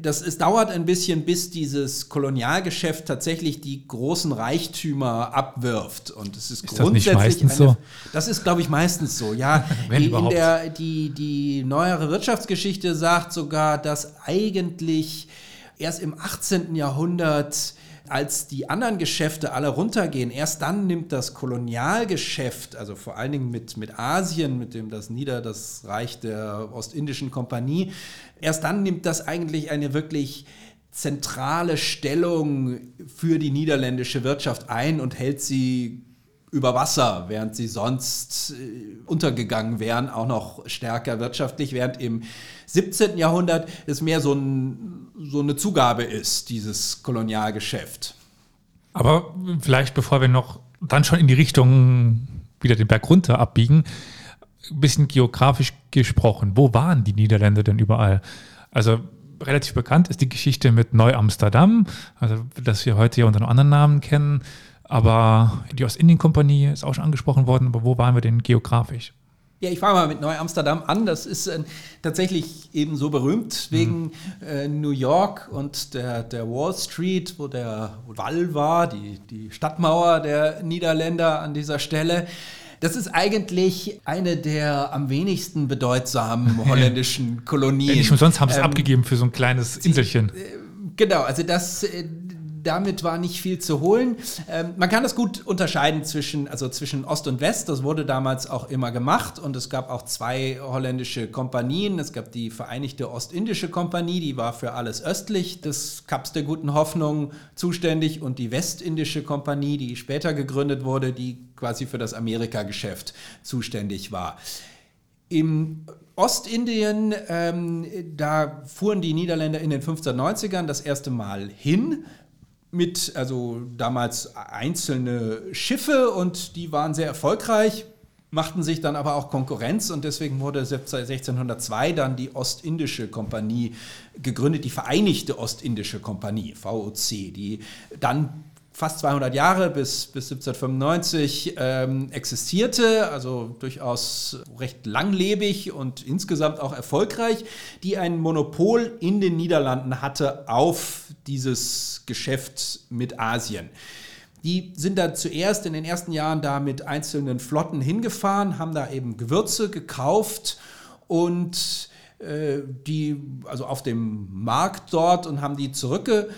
Das, es dauert ein bisschen, bis dieses Kolonialgeschäft tatsächlich die großen Reichtümer abwirft. Und es ist, ist grundsätzlich. Das, nicht meistens eine, so? das ist, glaube ich, meistens so. Ja, Wenn in der, die, die neuere Wirtschaftsgeschichte sagt sogar, dass eigentlich erst im 18. Jahrhundert als die anderen Geschäfte alle runtergehen, erst dann nimmt das Kolonialgeschäft, also vor allen Dingen mit, mit Asien, mit dem das Nieder, das Reich der Ostindischen Kompanie, erst dann nimmt das eigentlich eine wirklich zentrale Stellung für die niederländische Wirtschaft ein und hält sie über Wasser, während sie sonst äh, untergegangen wären, auch noch stärker wirtschaftlich, während im 17. Jahrhundert es mehr so, ein, so eine Zugabe ist, dieses Kolonialgeschäft. Aber vielleicht, bevor wir noch dann schon in die Richtung wieder den Berg runter abbiegen, ein bisschen geografisch gesprochen, wo waren die Niederländer denn überall? Also relativ bekannt ist die Geschichte mit Neu-Amsterdam, also das wir heute ja unter einem anderen Namen kennen. Aber die Ostindien-Kompanie ist auch schon angesprochen worden. Aber wo waren wir denn geografisch? Ja, ich fange mal mit Neu-Amsterdam an. Das ist äh, tatsächlich eben so berühmt wegen mhm. äh, New York und der, der Wall Street, wo der Wall war, die, die Stadtmauer der Niederländer an dieser Stelle. Das ist eigentlich eine der am wenigsten bedeutsamen holländischen Kolonien. Nicht umsonst haben sie es ähm, abgegeben für so ein kleines Inselchen. Äh, genau, also das, äh, damit war nicht viel zu holen. Ähm, man kann das gut unterscheiden zwischen, also zwischen Ost und West. Das wurde damals auch immer gemacht und es gab auch zwei holländische Kompanien. Es gab die Vereinigte Ostindische Kompanie, die war für alles östlich des Kaps der Guten Hoffnung zuständig und die Westindische Kompanie, die später gegründet wurde, die quasi für das Amerikageschäft zuständig war. Im Ostindien, ähm, da fuhren die Niederländer in den 1590ern das erste Mal hin mit, also damals einzelne Schiffe und die waren sehr erfolgreich, machten sich dann aber auch Konkurrenz und deswegen wurde 1602 dann die Ostindische Kompanie gegründet, die Vereinigte Ostindische Kompanie, VOC, die dann fast 200 Jahre bis, bis 1795 ähm, existierte, also durchaus recht langlebig und insgesamt auch erfolgreich, die ein Monopol in den Niederlanden hatte auf dieses Geschäft mit Asien. Die sind da zuerst in den ersten Jahren da mit einzelnen Flotten hingefahren, haben da eben Gewürze gekauft und äh, die also auf dem Markt dort und haben die zurückgebracht,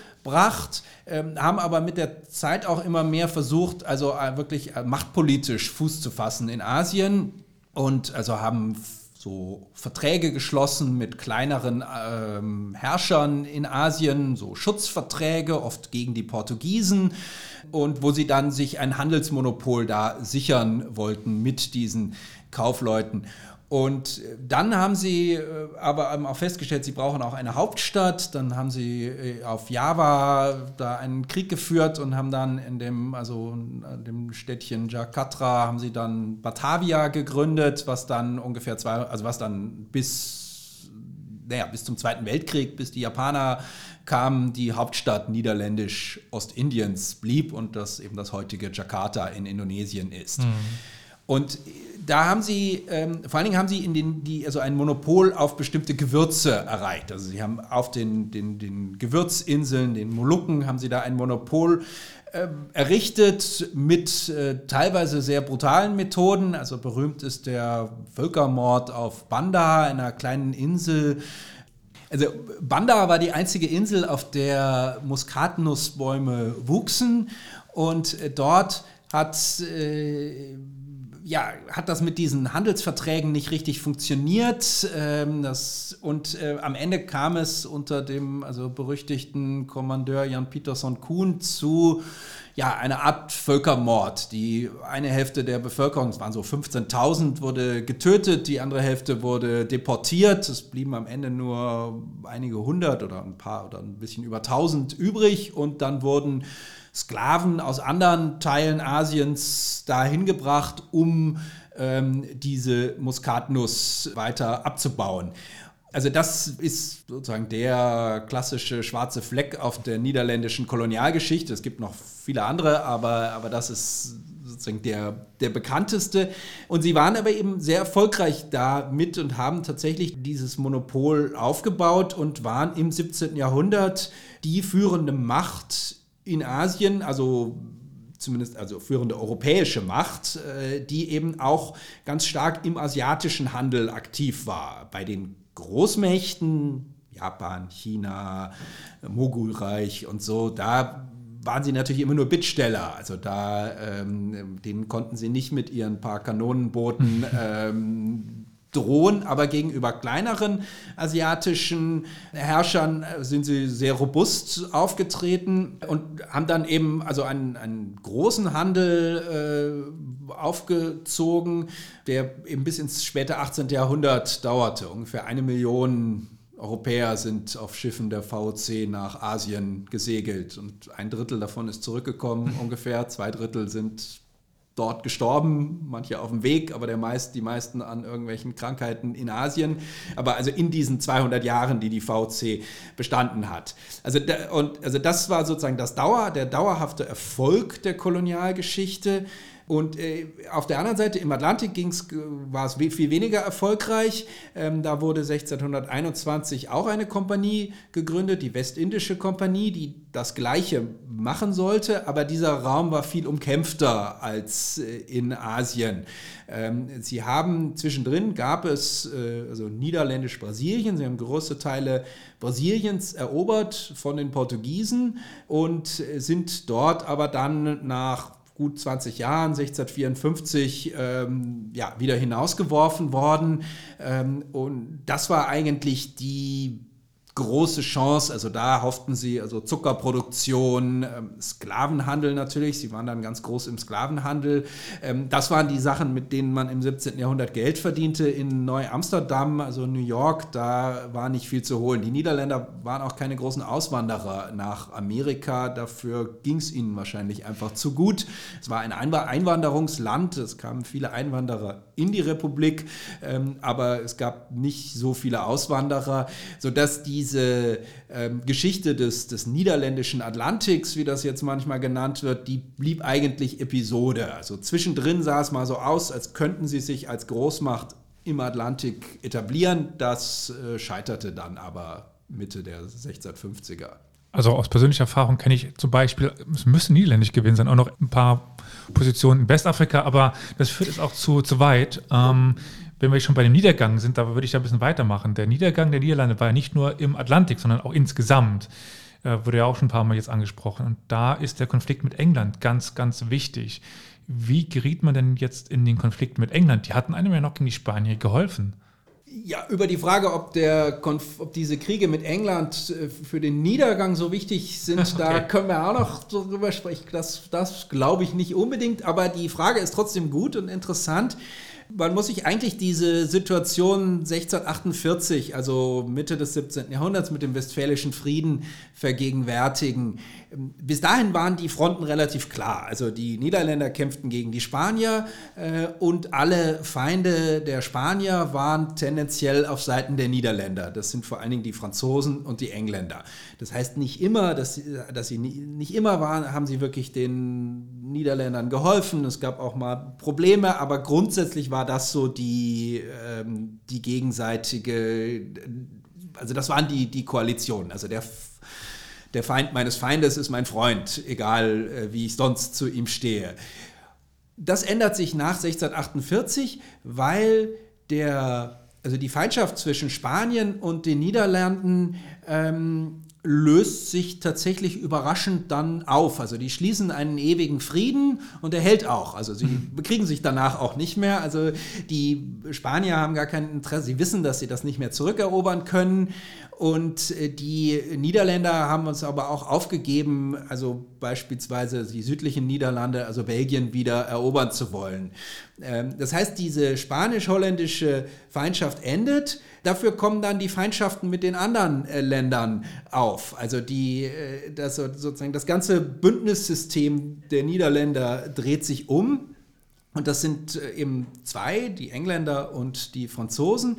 ähm, haben aber mit der Zeit auch immer mehr versucht, also äh, wirklich äh, machtpolitisch Fuß zu fassen in Asien und also haben so Verträge geschlossen mit kleineren ähm, Herrschern in Asien, so Schutzverträge, oft gegen die Portugiesen, und wo sie dann sich ein Handelsmonopol da sichern wollten mit diesen Kaufleuten. Und dann haben sie äh, aber auch festgestellt, sie brauchen auch eine Hauptstadt. Dann haben sie äh, auf Java da einen Krieg geführt und haben dann in dem, also in dem Städtchen Jakarta, haben sie dann Batavia gegründet, was dann ungefähr zwei, also was dann bis, naja, bis zum Zweiten Weltkrieg, bis die Japaner kamen, die Hauptstadt niederländisch-Ostindiens blieb und das eben das heutige Jakarta in Indonesien ist. Mhm. Und da haben sie, ähm, vor allen Dingen haben sie in den, die, also ein Monopol auf bestimmte Gewürze erreicht. Also sie haben auf den, den, den Gewürzinseln, den Molukken, haben sie da ein Monopol äh, errichtet mit äh, teilweise sehr brutalen Methoden. Also berühmt ist der Völkermord auf Banda, einer kleinen Insel. Also Banda war die einzige Insel, auf der Muskatnussbäume wuchsen und äh, dort hat äh, ja, hat das mit diesen Handelsverträgen nicht richtig funktioniert. Ähm, das, und äh, am Ende kam es unter dem also berüchtigten Kommandeur Jan Peterson Kuhn zu ja, einer Art Völkermord. Die eine Hälfte der Bevölkerung, es waren so 15.000, wurde getötet, die andere Hälfte wurde deportiert. Es blieben am Ende nur einige hundert oder ein paar oder ein bisschen über 1000 übrig und dann wurden Sklaven aus anderen Teilen Asiens dahin gebracht, um ähm, diese Muskatnuss weiter abzubauen. Also das ist sozusagen der klassische schwarze Fleck auf der niederländischen Kolonialgeschichte. Es gibt noch viele andere, aber, aber das ist sozusagen der, der bekannteste. Und sie waren aber eben sehr erfolgreich damit und haben tatsächlich dieses Monopol aufgebaut und waren im 17. Jahrhundert die führende Macht in Asien, also zumindest also führende europäische Macht, äh, die eben auch ganz stark im asiatischen Handel aktiv war. Bei den Großmächten, Japan, China, Mogulreich und so, da waren sie natürlich immer nur Bittsteller. Also da, ähm, denen konnten sie nicht mit ihren paar Kanonenbooten ähm, drohen, aber gegenüber kleineren asiatischen Herrschern äh, sind sie sehr robust aufgetreten und haben dann eben also einen, einen großen Handel äh, aufgezogen, der eben bis ins späte 18. Jahrhundert dauerte. Ungefähr eine Million Europäer sind auf Schiffen der VOC nach Asien gesegelt und ein Drittel davon ist zurückgekommen ungefähr, zwei Drittel sind dort gestorben, manche auf dem Weg, aber der meist, die meisten an irgendwelchen Krankheiten in Asien. Aber also in diesen 200 Jahren, die die VC bestanden hat. Also, und, also das war sozusagen das Dauer, der dauerhafte Erfolg der Kolonialgeschichte. Und äh, auf der anderen Seite im Atlantik ging's, war es viel weniger erfolgreich. Ähm, da wurde 1621 auch eine Kompanie gegründet, die Westindische Kompanie, die das Gleiche machen sollte, aber dieser Raum war viel umkämpfter als äh, in Asien. Ähm, sie haben zwischendrin gab es äh, also Niederländisch-Brasilien, sie haben große Teile Brasiliens erobert von den Portugiesen und äh, sind dort aber dann nach gut 20 Jahren, 1654, ähm, ja, wieder hinausgeworfen worden. Ähm, und das war eigentlich die große Chance. Also da hofften sie, also Zuckerproduktion, ähm, Sklavenhandel natürlich. Sie waren dann ganz groß im Sklavenhandel. Ähm, das waren die Sachen, mit denen man im 17. Jahrhundert Geld verdiente. In Neu-Amsterdam, also New York, da war nicht viel zu holen. Die Niederländer waren auch keine großen Auswanderer nach Amerika. Dafür ging es ihnen wahrscheinlich einfach zu gut. Es war ein Einwanderungsland. Es kamen viele Einwanderer in die Republik, ähm, aber es gab nicht so viele Auswanderer, sodass die diese ähm, Geschichte des, des niederländischen Atlantiks, wie das jetzt manchmal genannt wird, die blieb eigentlich Episode. Also zwischendrin sah es mal so aus, als könnten sie sich als Großmacht im Atlantik etablieren. Das äh, scheiterte dann aber Mitte der 1650er. Also aus persönlicher Erfahrung kenne ich zum Beispiel, es müsste niederländisch gewesen sein, auch noch ein paar Positionen in Westafrika, aber das führt es auch zu, zu weit. Ähm, wenn wir schon bei dem Niedergang sind, da würde ich da ein bisschen weitermachen. Der Niedergang der Niederlande war ja nicht nur im Atlantik, sondern auch insgesamt. Äh, wurde ja auch schon ein paar Mal jetzt angesprochen. Und da ist der Konflikt mit England ganz, ganz wichtig. Wie geriet man denn jetzt in den Konflikt mit England? Die hatten einem ja noch gegen die Spanier geholfen. Ja, über die Frage, ob, der ob diese Kriege mit England äh, für den Niedergang so wichtig sind, okay. da können wir auch noch drüber sprechen. Das, das glaube ich nicht unbedingt, aber die Frage ist trotzdem gut und interessant man muss sich eigentlich diese Situation 1648, also Mitte des 17. Jahrhunderts mit dem Westfälischen Frieden vergegenwärtigen. Bis dahin waren die Fronten relativ klar. Also die Niederländer kämpften gegen die Spanier äh, und alle Feinde der Spanier waren tendenziell auf Seiten der Niederländer. Das sind vor allen Dingen die Franzosen und die Engländer. Das heißt nicht immer, dass, dass sie nicht immer waren, haben sie wirklich den Niederländern geholfen. Es gab auch mal Probleme, aber grundsätzlich war das so die, ähm, die gegenseitige, also das waren die, die Koalitionen. Also der der Feind meines Feindes ist mein Freund, egal äh, wie ich sonst zu ihm stehe. Das ändert sich nach 1648, weil der, also die Feindschaft zwischen Spanien und den Niederlanden ähm, löst sich tatsächlich überraschend dann auf. Also die schließen einen ewigen Frieden und er hält auch. Also sie mhm. bekriegen sich danach auch nicht mehr. Also die Spanier haben gar kein Interesse. Sie wissen, dass sie das nicht mehr zurückerobern können. Und äh, die Niederländer haben uns aber auch aufgegeben, also beispielsweise die südlichen Niederlande, also Belgien, wieder erobern zu wollen. Ähm, das heißt, diese spanisch-holländische Feindschaft endet. Dafür kommen dann die Feindschaften mit den anderen äh, Ländern auf. Also die, äh, das, sozusagen das ganze Bündnissystem der Niederländer dreht sich um. Und das sind eben zwei, die Engländer und die Franzosen.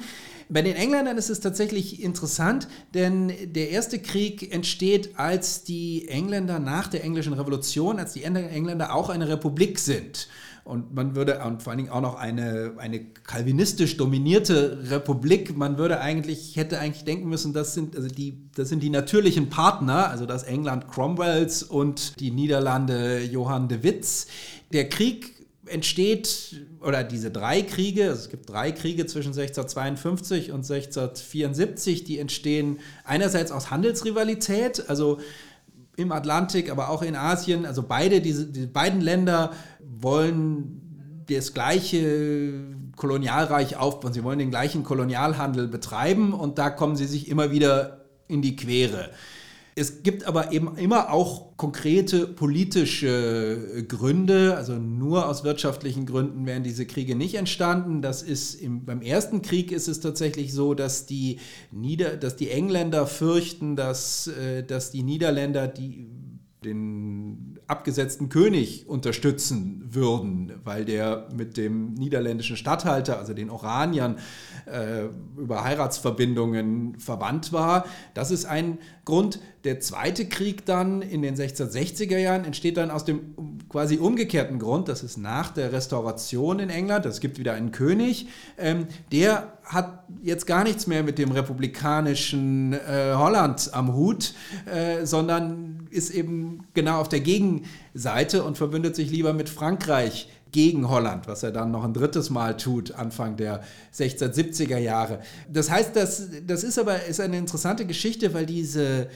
Bei den Engländern ist es tatsächlich interessant, denn der erste Krieg entsteht, als die Engländer nach der englischen Revolution, als die Engländer auch eine Republik sind. Und man würde, und vor allen Dingen auch noch eine, eine kalvinistisch dominierte Republik, man würde eigentlich, hätte eigentlich denken müssen, das sind, also die, das sind die natürlichen Partner, also das England Cromwells und die Niederlande Johann de Witts. Der Krieg entsteht, oder diese drei Kriege, also es gibt drei Kriege zwischen 1652 und 1674, die entstehen einerseits aus Handelsrivalität, also im Atlantik, aber auch in Asien. Also beide, diese, die beiden Länder wollen das gleiche Kolonialreich aufbauen, sie wollen den gleichen Kolonialhandel betreiben und da kommen sie sich immer wieder in die Quere. Es gibt aber eben immer auch konkrete politische äh, Gründe, also nur aus wirtschaftlichen Gründen wären diese Kriege nicht entstanden. Das ist im, beim ersten Krieg ist es tatsächlich so, dass die, Nieder, dass die Engländer fürchten, dass, äh, dass die Niederländer die den abgesetzten König unterstützen würden, weil der mit dem niederländischen Statthalter, also den Oraniern, äh, über Heiratsverbindungen verwandt war. Das ist ein Grund. Der zweite Krieg dann in den 1660er Jahren entsteht dann aus dem quasi umgekehrten Grund. Das ist nach der Restauration in England. Es gibt wieder einen König. Ähm, der hat jetzt gar nichts mehr mit dem republikanischen äh, Holland am Hut, äh, sondern ist eben genau auf der Gegenseite und verbündet sich lieber mit Frankreich gegen Holland, was er dann noch ein drittes Mal tut, Anfang der 1670er Jahre. Das heißt, das, das ist aber ist eine interessante Geschichte, weil diese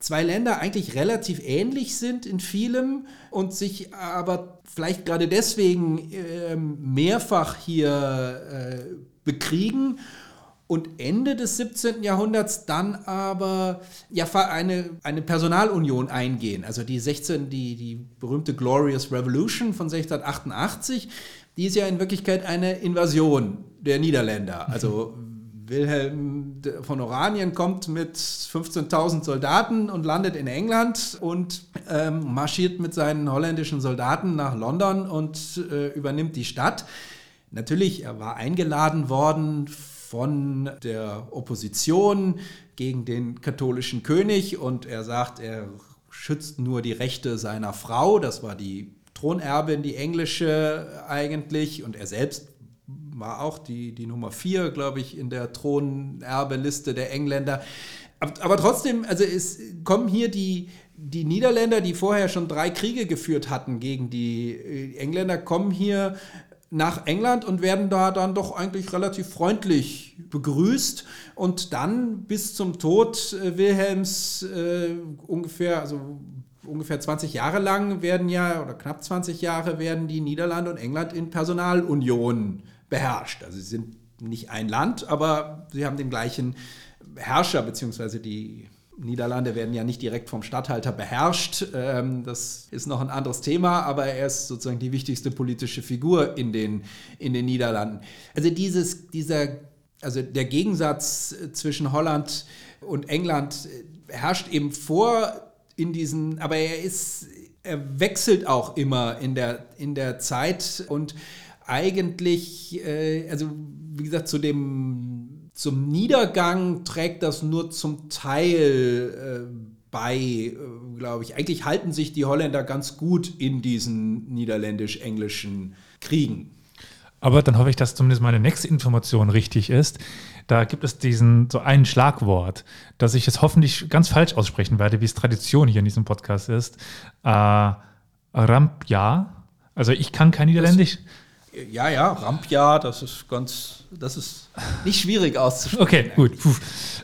zwei Länder eigentlich relativ ähnlich sind in vielem und sich aber vielleicht gerade deswegen äh, mehrfach hier äh, bekriegen und Ende des 17. Jahrhunderts dann aber ja, eine, eine Personalunion eingehen. Also die 16, die, die berühmte Glorious Revolution von 1688, die ist ja in Wirklichkeit eine Invasion der Niederländer. Also Wilhelm von Oranien kommt mit 15.000 Soldaten und landet in England und ähm, marschiert mit seinen holländischen Soldaten nach London und äh, übernimmt die Stadt. Natürlich, er war eingeladen worden von der Opposition gegen den katholischen König und er sagt, er schützt nur die Rechte seiner Frau, das war die Thronerbin, die englische eigentlich und er selbst war auch die, die Nummer vier, glaube ich, in der Thronerbeliste der Engländer. Aber, trotzdem, also es kommen hier die, die Niederländer, die vorher schon drei Kriege geführt hatten gegen die äh, Engländer, kommen hier nach England und werden da dann doch eigentlich relativ freundlich begrüßt und dann bis zum Tod äh, Wilhelms äh, ungefähr, also ungefähr 20 Jahre lang werden ja, oder knapp 20 Jahre werden die Niederlande und England in Personalunion beherrscht. Also sie sind nicht ein Land, aber sie haben den gleichen Herrscher, beziehungsweise die Niederlande werden ja nicht direkt vom Statthalter beherrscht. Ähm, das ist noch ein anderes Thema, aber er ist sozusagen die wichtigste politische Figur in den, in den Niederlanden. Also dieses, dieser, also der Gegensatz zwischen Holland und England herrscht eben vor in diesen, aber er ist, er wechselt auch immer in der, in der Zeit und eigentlich, äh, also wie gesagt, zu dem zum Niedergang trägt das nur zum Teil äh, bei, äh, glaube ich. Eigentlich halten sich die Holländer ganz gut in diesen niederländisch-englischen Kriegen. Aber dann hoffe ich, dass zumindest meine nächste Information richtig ist. Da gibt es diesen so ein Schlagwort, das ich jetzt hoffentlich ganz falsch aussprechen werde, wie es Tradition hier in diesem Podcast ist. Äh, Rampja. Also ich kann kein Niederländisch. Das ja, ja, Rampja, das ist ganz, das ist nicht schwierig auszusprechen. Okay, gut.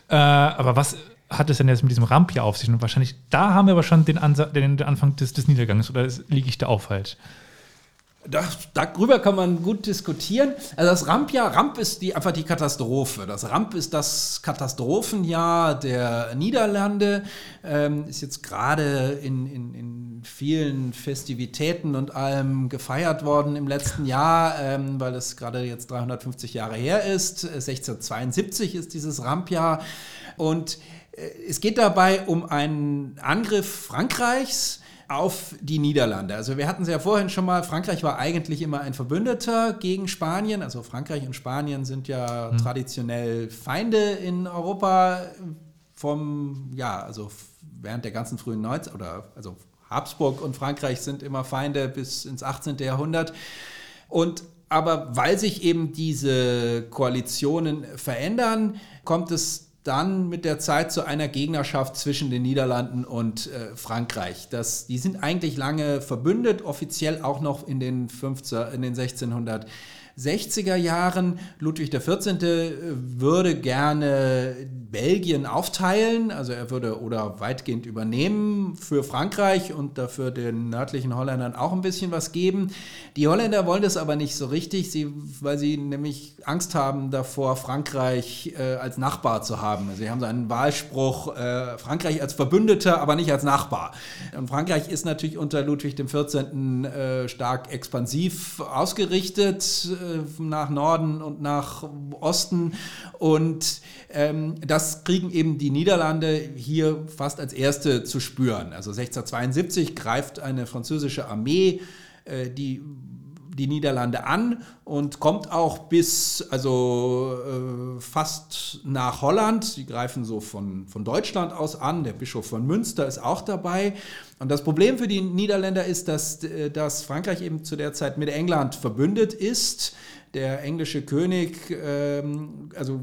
Äh, aber was hat es denn jetzt mit diesem Rampja auf sich? Und wahrscheinlich, da haben wir aber schon den, Ansa den, Anfang des, des Niedergangs, oder liege ich da auch falsch? Das, darüber kann man gut diskutieren. Also das Rampjahr, Ramp ist die, einfach die Katastrophe. Das Ramp ist das Katastrophenjahr der Niederlande. Ähm, ist jetzt gerade in, in, in vielen Festivitäten und allem gefeiert worden im letzten Jahr, ähm, weil es gerade jetzt 350 Jahre her ist. 1672 ist dieses Rampjahr. Und äh, es geht dabei um einen Angriff Frankreichs auf die Niederlande. Also wir hatten es ja vorhin schon mal, Frankreich war eigentlich immer ein Verbündeter gegen Spanien. Also Frankreich und Spanien sind ja mhm. traditionell Feinde in Europa vom, ja, also während der ganzen frühen Neuzeit, oder also Habsburg und Frankreich sind immer Feinde bis ins 18. Jahrhundert. Und aber weil sich eben diese Koalitionen verändern, kommt es dann mit der Zeit zu einer Gegnerschaft zwischen den Niederlanden und äh, Frankreich. Das, die sind eigentlich lange verbündet, offiziell auch noch in den, 15, in den 1600 60er Jahren. Ludwig XIV. Äh, würde gerne Belgien aufteilen, also er würde oder weitgehend übernehmen für Frankreich und dafür den nördlichen Holländern auch ein bisschen was geben. Die Holländer wollen das aber nicht so richtig, sie, weil sie nämlich Angst haben davor, Frankreich äh, als Nachbar zu haben. Sie haben so einen Wahlspruch, äh, Frankreich als Verbündeter, aber nicht als Nachbar. Und Frankreich ist natürlich unter Ludwig XIV. Äh, stark expansiv ausgerichtet äh, nach Norden und nach Osten. Und ähm, das kriegen eben die Niederlande hier fast als erste zu spüren. Also 1672 greift eine französische Armee äh, die die Niederlande an und kommt auch bis, also äh, fast nach Holland. Sie greifen so von, von Deutschland aus an. Der Bischof von Münster ist auch dabei. Und das Problem für die Niederländer ist, dass, äh, dass Frankreich eben zu der Zeit mit England verbündet ist. Der englische König, ähm, also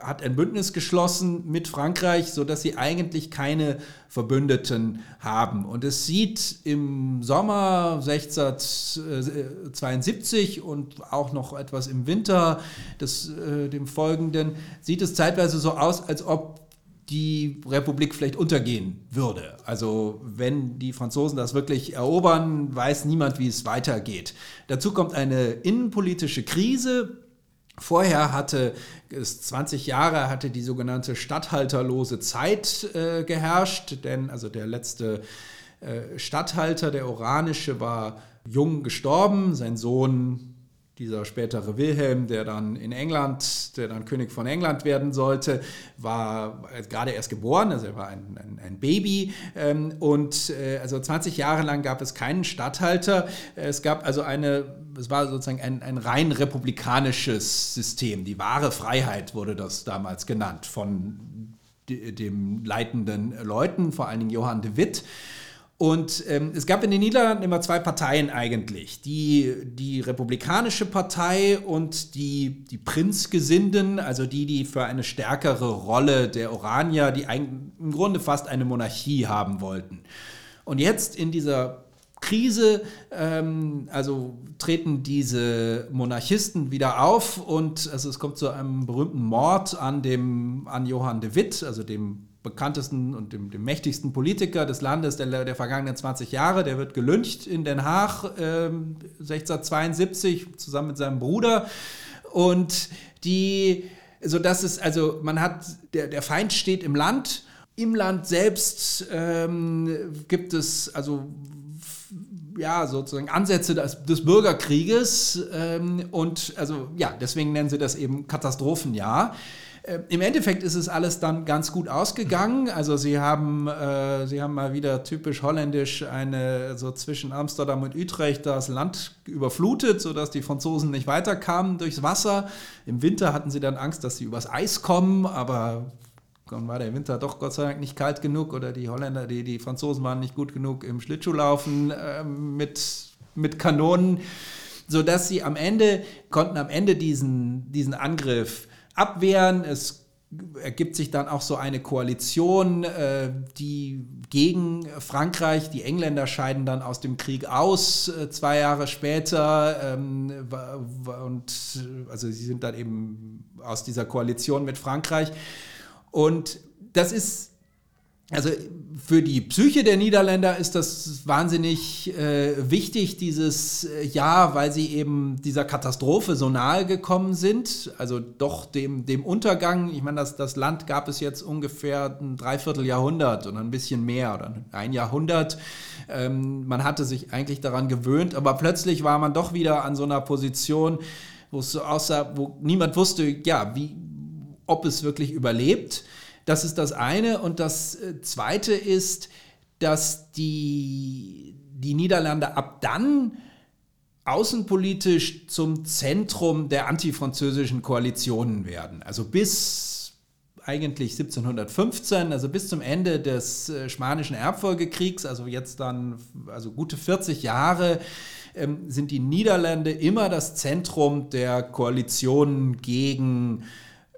hat ein Bündnis geschlossen mit Frankreich, sodass sie eigentlich keine Verbündeten haben. Und es sieht im Sommer 1672 und auch noch etwas im Winter des, äh, dem folgenden, sieht es zeitweise so aus, als ob die Republik vielleicht untergehen würde. Also wenn die Franzosen das wirklich erobern, weiß niemand, wie es weitergeht. Dazu kommt eine innenpolitische Krise, Vorher hatte es 20 Jahre hatte die sogenannte statthalterlose Zeit äh, geherrscht, denn also der letzte äh, Statthalter, der Oranische, war jung gestorben. Sein Sohn dieser spätere Wilhelm, der dann in England, der dann König von England werden sollte, war gerade erst geboren, also er war ein, ein, ein Baby. Ähm, und äh, also 20 Jahre lang gab es keinen Statthalter. Es gab also eine, es war sozusagen ein, ein rein republikanisches System. Die wahre Freiheit wurde das damals genannt von dem leitenden Leuten, vor allen Dingen Johann de Witt. Und ähm, es gab in den Niederlanden immer zwei Parteien eigentlich. Die, die Republikanische Partei und die, die Prinzgesinden, also die, die für eine stärkere Rolle der Oranier, die ein, im Grunde fast eine Monarchie haben wollten. Und jetzt in dieser Krise, ähm, also treten diese Monarchisten wieder auf und also es kommt zu einem berühmten Mord an, dem, an Johann de Witt, also dem bekanntesten und dem, dem mächtigsten Politiker des Landes der, der, vergangenen 20 Jahre. Der wird gelyncht in Den Haag äh, 1672 zusammen mit seinem Bruder. Und die, so dass es, also man hat, der, der Feind steht im Land. Im Land selbst ähm, gibt es also ja, sozusagen Ansätze des, des Bürgerkrieges ähm, und also ja, deswegen nennen sie das eben Katastrophenjahr. Äh, Im Endeffekt ist es alles dann ganz gut ausgegangen. Also sie haben, äh, sie haben mal wieder typisch holländisch eine so zwischen Amsterdam und Utrecht das Land überflutet, sodass die Franzosen nicht weiterkamen durchs Wasser. Im Winter hatten sie dann Angst, dass sie übers Eis kommen, aber dann war der Winter doch Gott sei Dank nicht kalt genug oder die Holländer, die, die Franzosen waren nicht gut genug im Schlittschuhlaufen äh, mit, mit Kanonen, sodass sie am Ende, konnten am Ende diesen, diesen Angriff abwehren. Es ergibt sich dann auch so eine Koalition, äh, die gegen Frankreich, die Engländer scheiden dann aus dem Krieg aus, äh, zwei Jahre später. Ähm, und also sie sind dann eben aus dieser Koalition mit Frankreich. Und das ist also für die Psyche der Niederländer ist das wahnsinnig äh, wichtig, dieses äh, Jahr, weil sie eben dieser Katastrophe so nahe gekommen sind, also doch dem, dem Untergang. Ich meine, das, das Land gab es jetzt ungefähr ein Dreivierteljahrhundert oder ein bisschen mehr oder ein Jahrhundert. Ähm, man hatte sich eigentlich daran gewöhnt, aber plötzlich war man doch wieder an so einer Position, wo es so aussah, wo niemand wusste, ja, wie, ob es wirklich überlebt. Das ist das eine. Und das äh, zweite ist, dass die, die Niederlande ab dann außenpolitisch zum Zentrum der antifranzösischen Koalitionen werden. Also bis eigentlich 1715, also bis zum Ende des äh, Spanischen Erbfolgekriegs, also jetzt dann also gute 40 Jahre, ähm, sind die Niederlande immer das Zentrum der Koalitionen gegen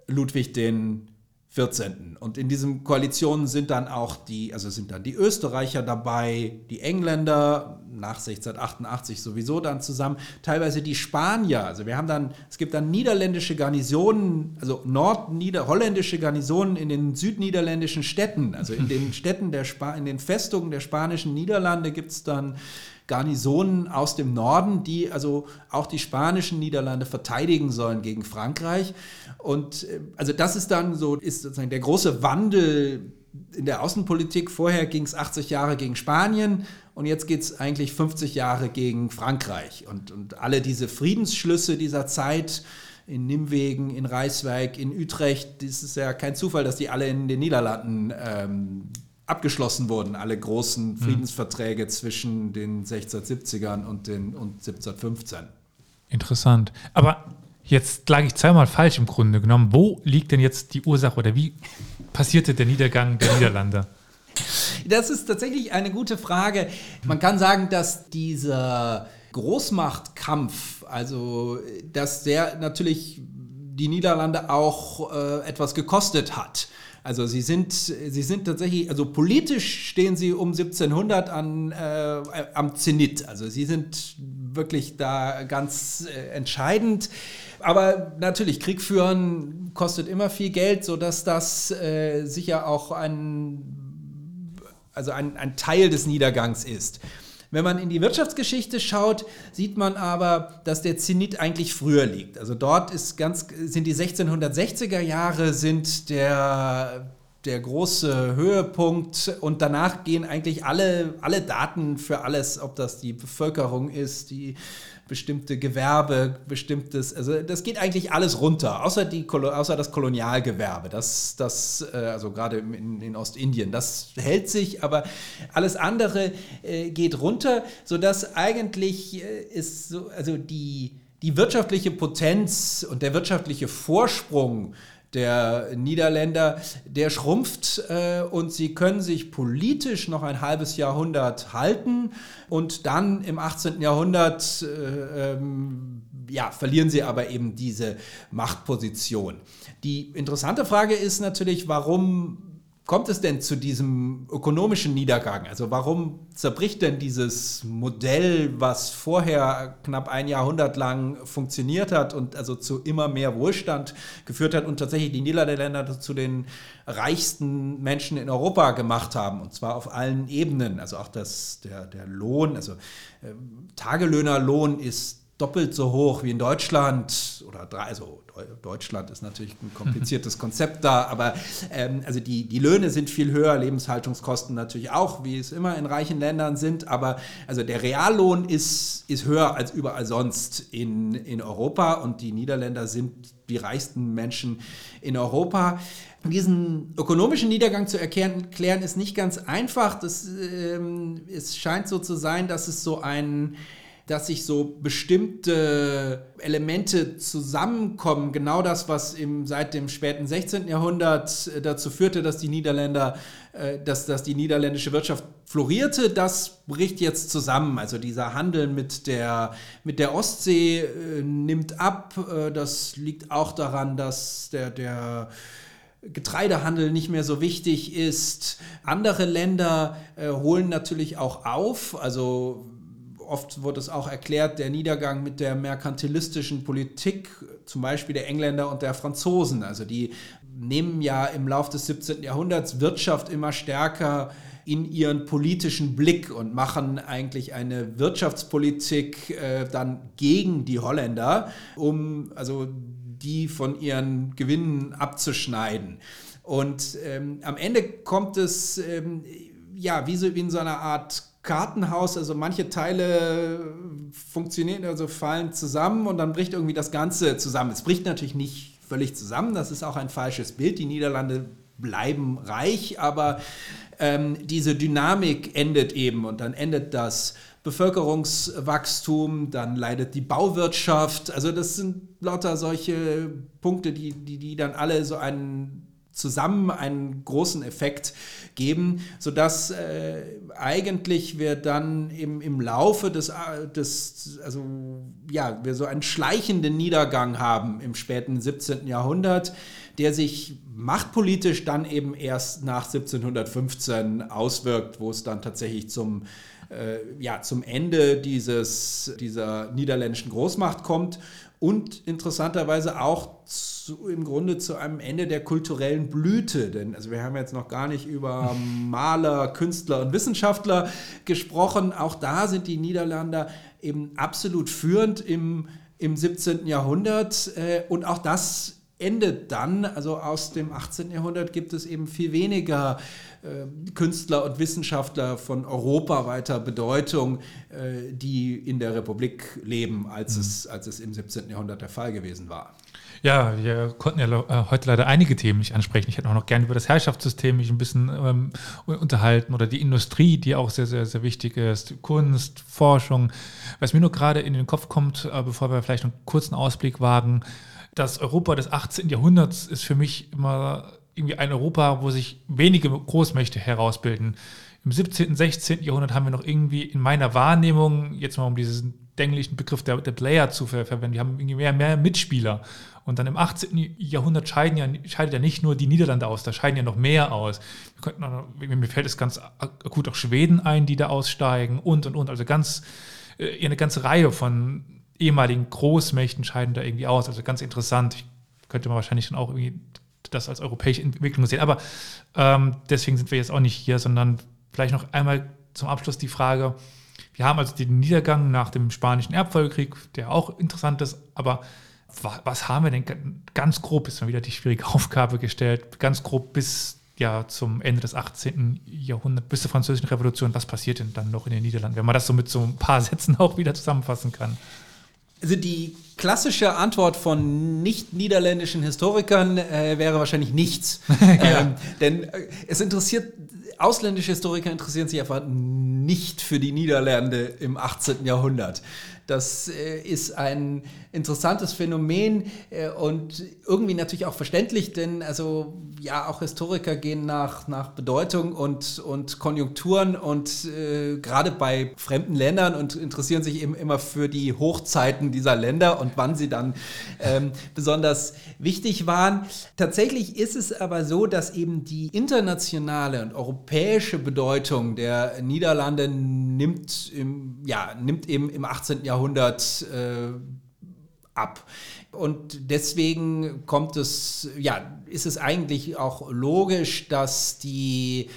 Ludwig den 14. Und in diesen Koalitionen sind dann auch die, also sind dann die Österreicher dabei, die Engländer, nach 1688 sowieso dann zusammen, teilweise die Spanier. Also wir haben dann, es gibt dann niederländische Garnisonen, also nordniederholländische Garnisonen in den südniederländischen Städten. Also in den Städten der Spa in den Festungen der spanischen Niederlande gibt es dann Garnisonen aus dem Norden, die also auch die spanischen Niederlande verteidigen sollen gegen Frankreich. Und äh, also das ist dann so, ist sozusagen der große Wandel in der Außenpolitik. Vorher ging es 80 Jahre gegen Spanien und jetzt geht es eigentlich 50 Jahre gegen Frankreich. Und, und alle diese Friedensschlüsse dieser Zeit in Nimwegen, in Reiswijk, in Utrecht, das ist ja kein Zufall, dass die alle in den Niederlanden ähm, abgeschlossen wurden, alle großen mhm. Friedensverträge mhm. zwischen den 1670ern und, den, und 1715. Interessant. Aber jetzt lag ich zweimal falsch im Grunde genommen. Wo liegt denn jetzt die Ursache oder wie passierte der Niedergang der Niederlande? Das ist tatsächlich eine gute Frage. Man kann sagen, dass dieser Großmachtkampf, also dass der natürlich die Niederlande auch äh, etwas gekostet hat. Also sie sind, sie sind tatsächlich, also politisch stehen sie um 1700 an, äh, am Zenit. Also sie sind wirklich da ganz äh, entscheidend. Aber natürlich, Krieg führen kostet immer viel Geld, sodass das äh, sicher auch ein, also ein, ein Teil des Niedergangs ist. Wenn man in die Wirtschaftsgeschichte schaut, sieht man aber, dass der Zenit eigentlich früher liegt. Also dort ist ganz, sind die 1660er Jahre sind der, der große Höhepunkt und danach gehen eigentlich alle, alle Daten für alles, ob das die Bevölkerung ist, die bestimmte Gewerbe, bestimmtes, also das geht eigentlich alles runter, außer, die, außer das Kolonialgewerbe, das, das äh, also gerade in, in, Ostindien, das hält sich, aber alles andere äh, geht runter, sodass eigentlich äh, ist so, also die, die wirtschaftliche Potenz und der wirtschaftliche Vorsprung der Niederländer, der schrumpft äh, und sie können sich politisch noch ein halbes Jahrhundert halten und dann im 18. Jahrhundert äh, ähm, ja, verlieren sie aber eben diese Machtposition. Die interessante Frage ist natürlich, warum kommt es denn zu diesem ökonomischen Niedergang? Also warum zerbricht denn dieses Modell, was vorher knapp ein Jahrhundert lang funktioniert hat und also zu immer mehr Wohlstand geführt hat und tatsächlich die Niederländer zu den reichsten Menschen in Europa gemacht haben und zwar auf allen Ebenen. Also auch das, der, der Lohn, also äh, Tagelöhnerlohn ist doppelt so hoch wie in Deutschland oder drei, also Deutschland ist natürlich ein kompliziertes Konzept da, aber ähm, also die, die Löhne sind viel höher, Lebenshaltungskosten natürlich auch, wie es immer in reichen Ländern sind, aber also der Reallohn ist, ist höher als überall sonst in, in Europa und die Niederländer sind die reichsten Menschen in Europa. Diesen ökonomischen Niedergang zu erklären, ist nicht ganz einfach. Das, ähm, es scheint so zu sein, dass es so ein dass sich so bestimmte Elemente zusammenkommen. Genau das, was im, seit dem späten 16. Jahrhundert äh, dazu führte, dass die Niederländer, äh, dass, dass die niederländische Wirtschaft florierte, das bricht jetzt zusammen. Also dieser Handel mit der, mit der Ostsee äh, nimmt ab. Das liegt auch daran, dass der, der Getreidehandel nicht mehr so wichtig ist. Andere Länder äh, holen natürlich auch auf. Also oft wird es auch erklärt, der Niedergang mit der merkantilistischen Politik, zum Beispiel der Engländer und der Franzosen. Also die nehmen ja im Laufe des 17. Jahrhunderts Wirtschaft immer stärker in ihren politischen Blick und machen eigentlich eine Wirtschaftspolitik äh, dann gegen die Holländer, um also die von ihren Gewinnen abzuschneiden. Und ähm, am Ende kommt es ähm, ja wie, so, in so einer Art Kartenhaus, also manche Teile funktionieren, also fallen zusammen und dann bricht irgendwie das Ganze zusammen. Es bricht natürlich nicht völlig zusammen, das ist auch ein falsches Bild. Die Niederlande bleiben reich, aber ähm, diese Dynamik endet eben und dann endet das Bevölkerungswachstum, dann leidet die Bauwirtschaft. Also das sind lauter solche Punkte, die, die, die dann alle so einen zusammen einen großen Effekt geben, sodass äh, eigentlich wir dann im, im Laufe des, äh, des, also ja, wir so einen schleichenden Niedergang haben im späten 17. Jahrhundert, der sich machtpolitisch dann eben erst nach 1715 auswirkt, wo es dann tatsächlich zum äh, ja, zum Ende dieses, dieser niederländischen Großmacht kommt und interessanterweise auch zu, im Grunde zu einem Ende der kulturellen Blüte. Denn also wir haben jetzt noch gar nicht über Maler, Künstler und Wissenschaftler gesprochen. Auch da sind die Niederländer eben absolut führend im, im 17. Jahrhundert. Äh, und auch das endet dann, also aus dem 18. Jahrhundert gibt es eben viel weniger äh, Künstler und Wissenschaftler von europaweiter Bedeutung, äh, die in der Republik leben, als, mhm. es, als es im 17. Jahrhundert der Fall gewesen war. Ja, wir konnten ja äh, heute leider einige Themen nicht ansprechen. Ich hätte auch noch gerne über das Herrschaftssystem mich ein bisschen ähm, unterhalten oder die Industrie, die auch sehr, sehr, sehr wichtig ist, Kunst, Forschung. Was mir nur gerade in den Kopf kommt, äh, bevor wir vielleicht einen kurzen Ausblick wagen, das Europa des 18. Jahrhunderts ist für mich immer irgendwie ein Europa, wo sich wenige Großmächte herausbilden. Im 17., 16. Jahrhundert haben wir noch irgendwie in meiner Wahrnehmung, jetzt mal um diesen denklichen Begriff der, der Player zu ver verwenden, wir haben irgendwie mehr, mehr Mitspieler. Und dann im 18. Jahrhundert scheiden ja, scheidet ja nicht nur die Niederlande aus, da scheiden ja noch mehr aus. Könnten, mir fällt es ganz akut auch Schweden ein, die da aussteigen und und und. Also ganz äh, eine ganze Reihe von ehemaligen Großmächten scheiden da irgendwie aus. Also ganz interessant. Ich könnte man wahrscheinlich dann auch irgendwie das als europäische Entwicklung sehen. Aber ähm, deswegen sind wir jetzt auch nicht hier, sondern vielleicht noch einmal zum Abschluss die Frage, wir haben also den Niedergang nach dem Spanischen Erbfolgekrieg, der auch interessant ist, aber was haben wir denn ganz grob, ist mal wieder die schwierige Aufgabe gestellt, ganz grob bis ja zum Ende des 18. Jahrhunderts, bis zur Französischen Revolution, was passiert denn dann noch in den Niederlanden, wenn man das so mit so ein paar Sätzen auch wieder zusammenfassen kann? Also die klassische Antwort von nicht-niederländischen Historikern äh, wäre wahrscheinlich nichts. ja. ähm, denn äh, es interessiert, ausländische Historiker interessieren sich einfach nicht für die Niederlande im 18. Jahrhundert. Das äh, ist ein interessantes Phänomen äh, und irgendwie natürlich auch verständlich, denn also ja, auch Historiker gehen nach, nach Bedeutung und, und Konjunkturen und äh, gerade bei fremden Ländern und interessieren sich eben immer für die Hochzeiten dieser Länder und wann sie dann ähm, besonders wichtig waren. Tatsächlich ist es aber so, dass eben die internationale und europäische Bedeutung der Niederlande nimmt, im, ja, nimmt eben im 18. Jahrhundert äh, ab. Und deswegen kommt es, ja, ist es eigentlich auch logisch, dass die,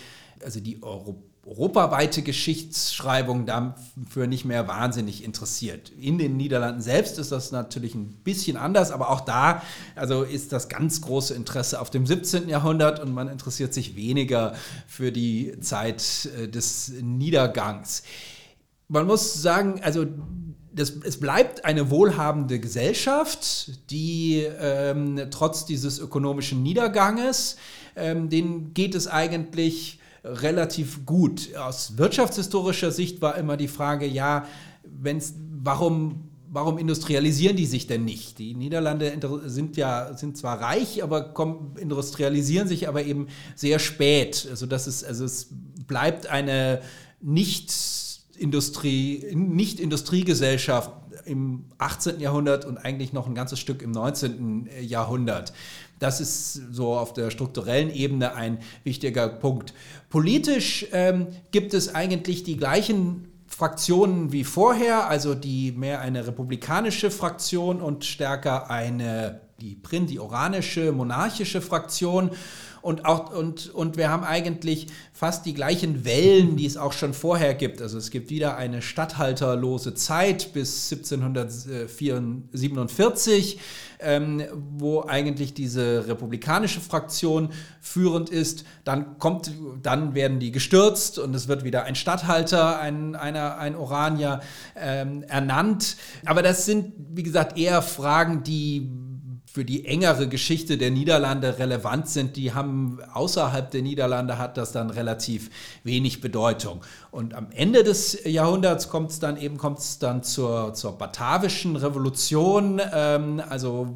also die Euro europaweite Geschichtsschreibung dafür nicht mehr wahnsinnig interessiert. In den Niederlanden selbst ist das natürlich ein bisschen anders, aber auch da also ist das ganz große Interesse auf dem 17. Jahrhundert und man interessiert sich weniger für die Zeit äh, des Niedergangs. Man muss sagen, also das, es bleibt eine wohlhabende Gesellschaft, die ähm, trotz dieses ökonomischen Niederganges, ähm, denen geht es eigentlich relativ gut. Aus wirtschaftshistorischer Sicht war immer die Frage, ja, wenn's, warum, warum industrialisieren die sich denn nicht? Die Niederlande sind ja sind zwar reich, aber kommen, industrialisieren sich aber eben sehr spät. Also, das ist, also es bleibt eine nicht Industrie, Nicht-Industriegesellschaft im 18. Jahrhundert und eigentlich noch ein ganzes Stück im 19. Jahrhundert. Das ist so auf der strukturellen Ebene ein wichtiger Punkt. Politisch ähm, gibt es eigentlich die gleichen Fraktionen wie vorher, also die mehr eine republikanische Fraktion und stärker eine die Print, die oranische, monarchische Fraktion. Und, auch, und, und wir haben eigentlich fast die gleichen Wellen, die es auch schon vorher gibt. Also es gibt wieder eine statthalterlose Zeit bis 1747, ähm, wo eigentlich diese republikanische Fraktion führend ist. Dann kommt, dann werden die gestürzt und es wird wieder ein Statthalter, ein, einer, ein Oranier ähm, ernannt. Aber das sind, wie gesagt, eher Fragen, die für die engere Geschichte der Niederlande relevant sind, die haben außerhalb der Niederlande hat das dann relativ wenig Bedeutung. Und am Ende des Jahrhunderts kommt es dann eben kommt's dann zur, zur batavischen Revolution, ähm, also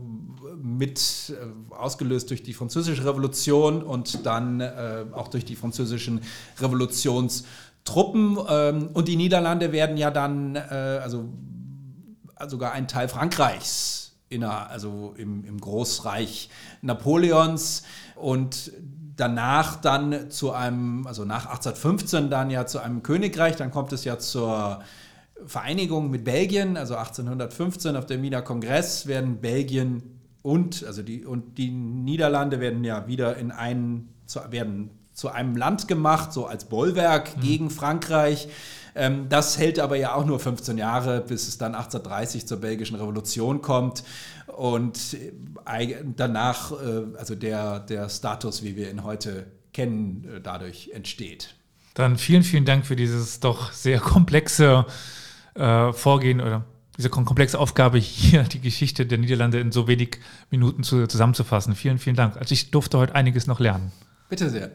mit äh, ausgelöst durch die französische Revolution und dann äh, auch durch die französischen Revolutionstruppen. Ähm, und die Niederlande werden ja dann, äh, also sogar ein Teil Frankreichs inner, also im, im Großreich Napoleons und danach dann zu einem, also nach 1815 dann ja zu einem Königreich, dann kommt es ja zur Vereinigung mit Belgien, also 1815 auf dem Wiener Kongress werden Belgien und, also die, und die Niederlande werden ja wieder in einen, zu, werden zu einem Land gemacht, so als Bollwerk mhm. gegen Frankreich. Ähm, das hält aber ja auch nur 15 Jahre, bis es dann 1830 zur belgischen Revolution kommt und äh, danach, äh, also der, der Status, wie wir ihn heute kennen, äh, dadurch entsteht. Dann vielen, vielen Dank für dieses doch sehr komplexe äh, Vorgehen oder diese komplexe Aufgabe, hier die Geschichte der Niederlande in so wenig Minuten zu, zusammenzufassen. Vielen, vielen Dank. Also ich durfte heute einiges noch lernen. Bitte sehr.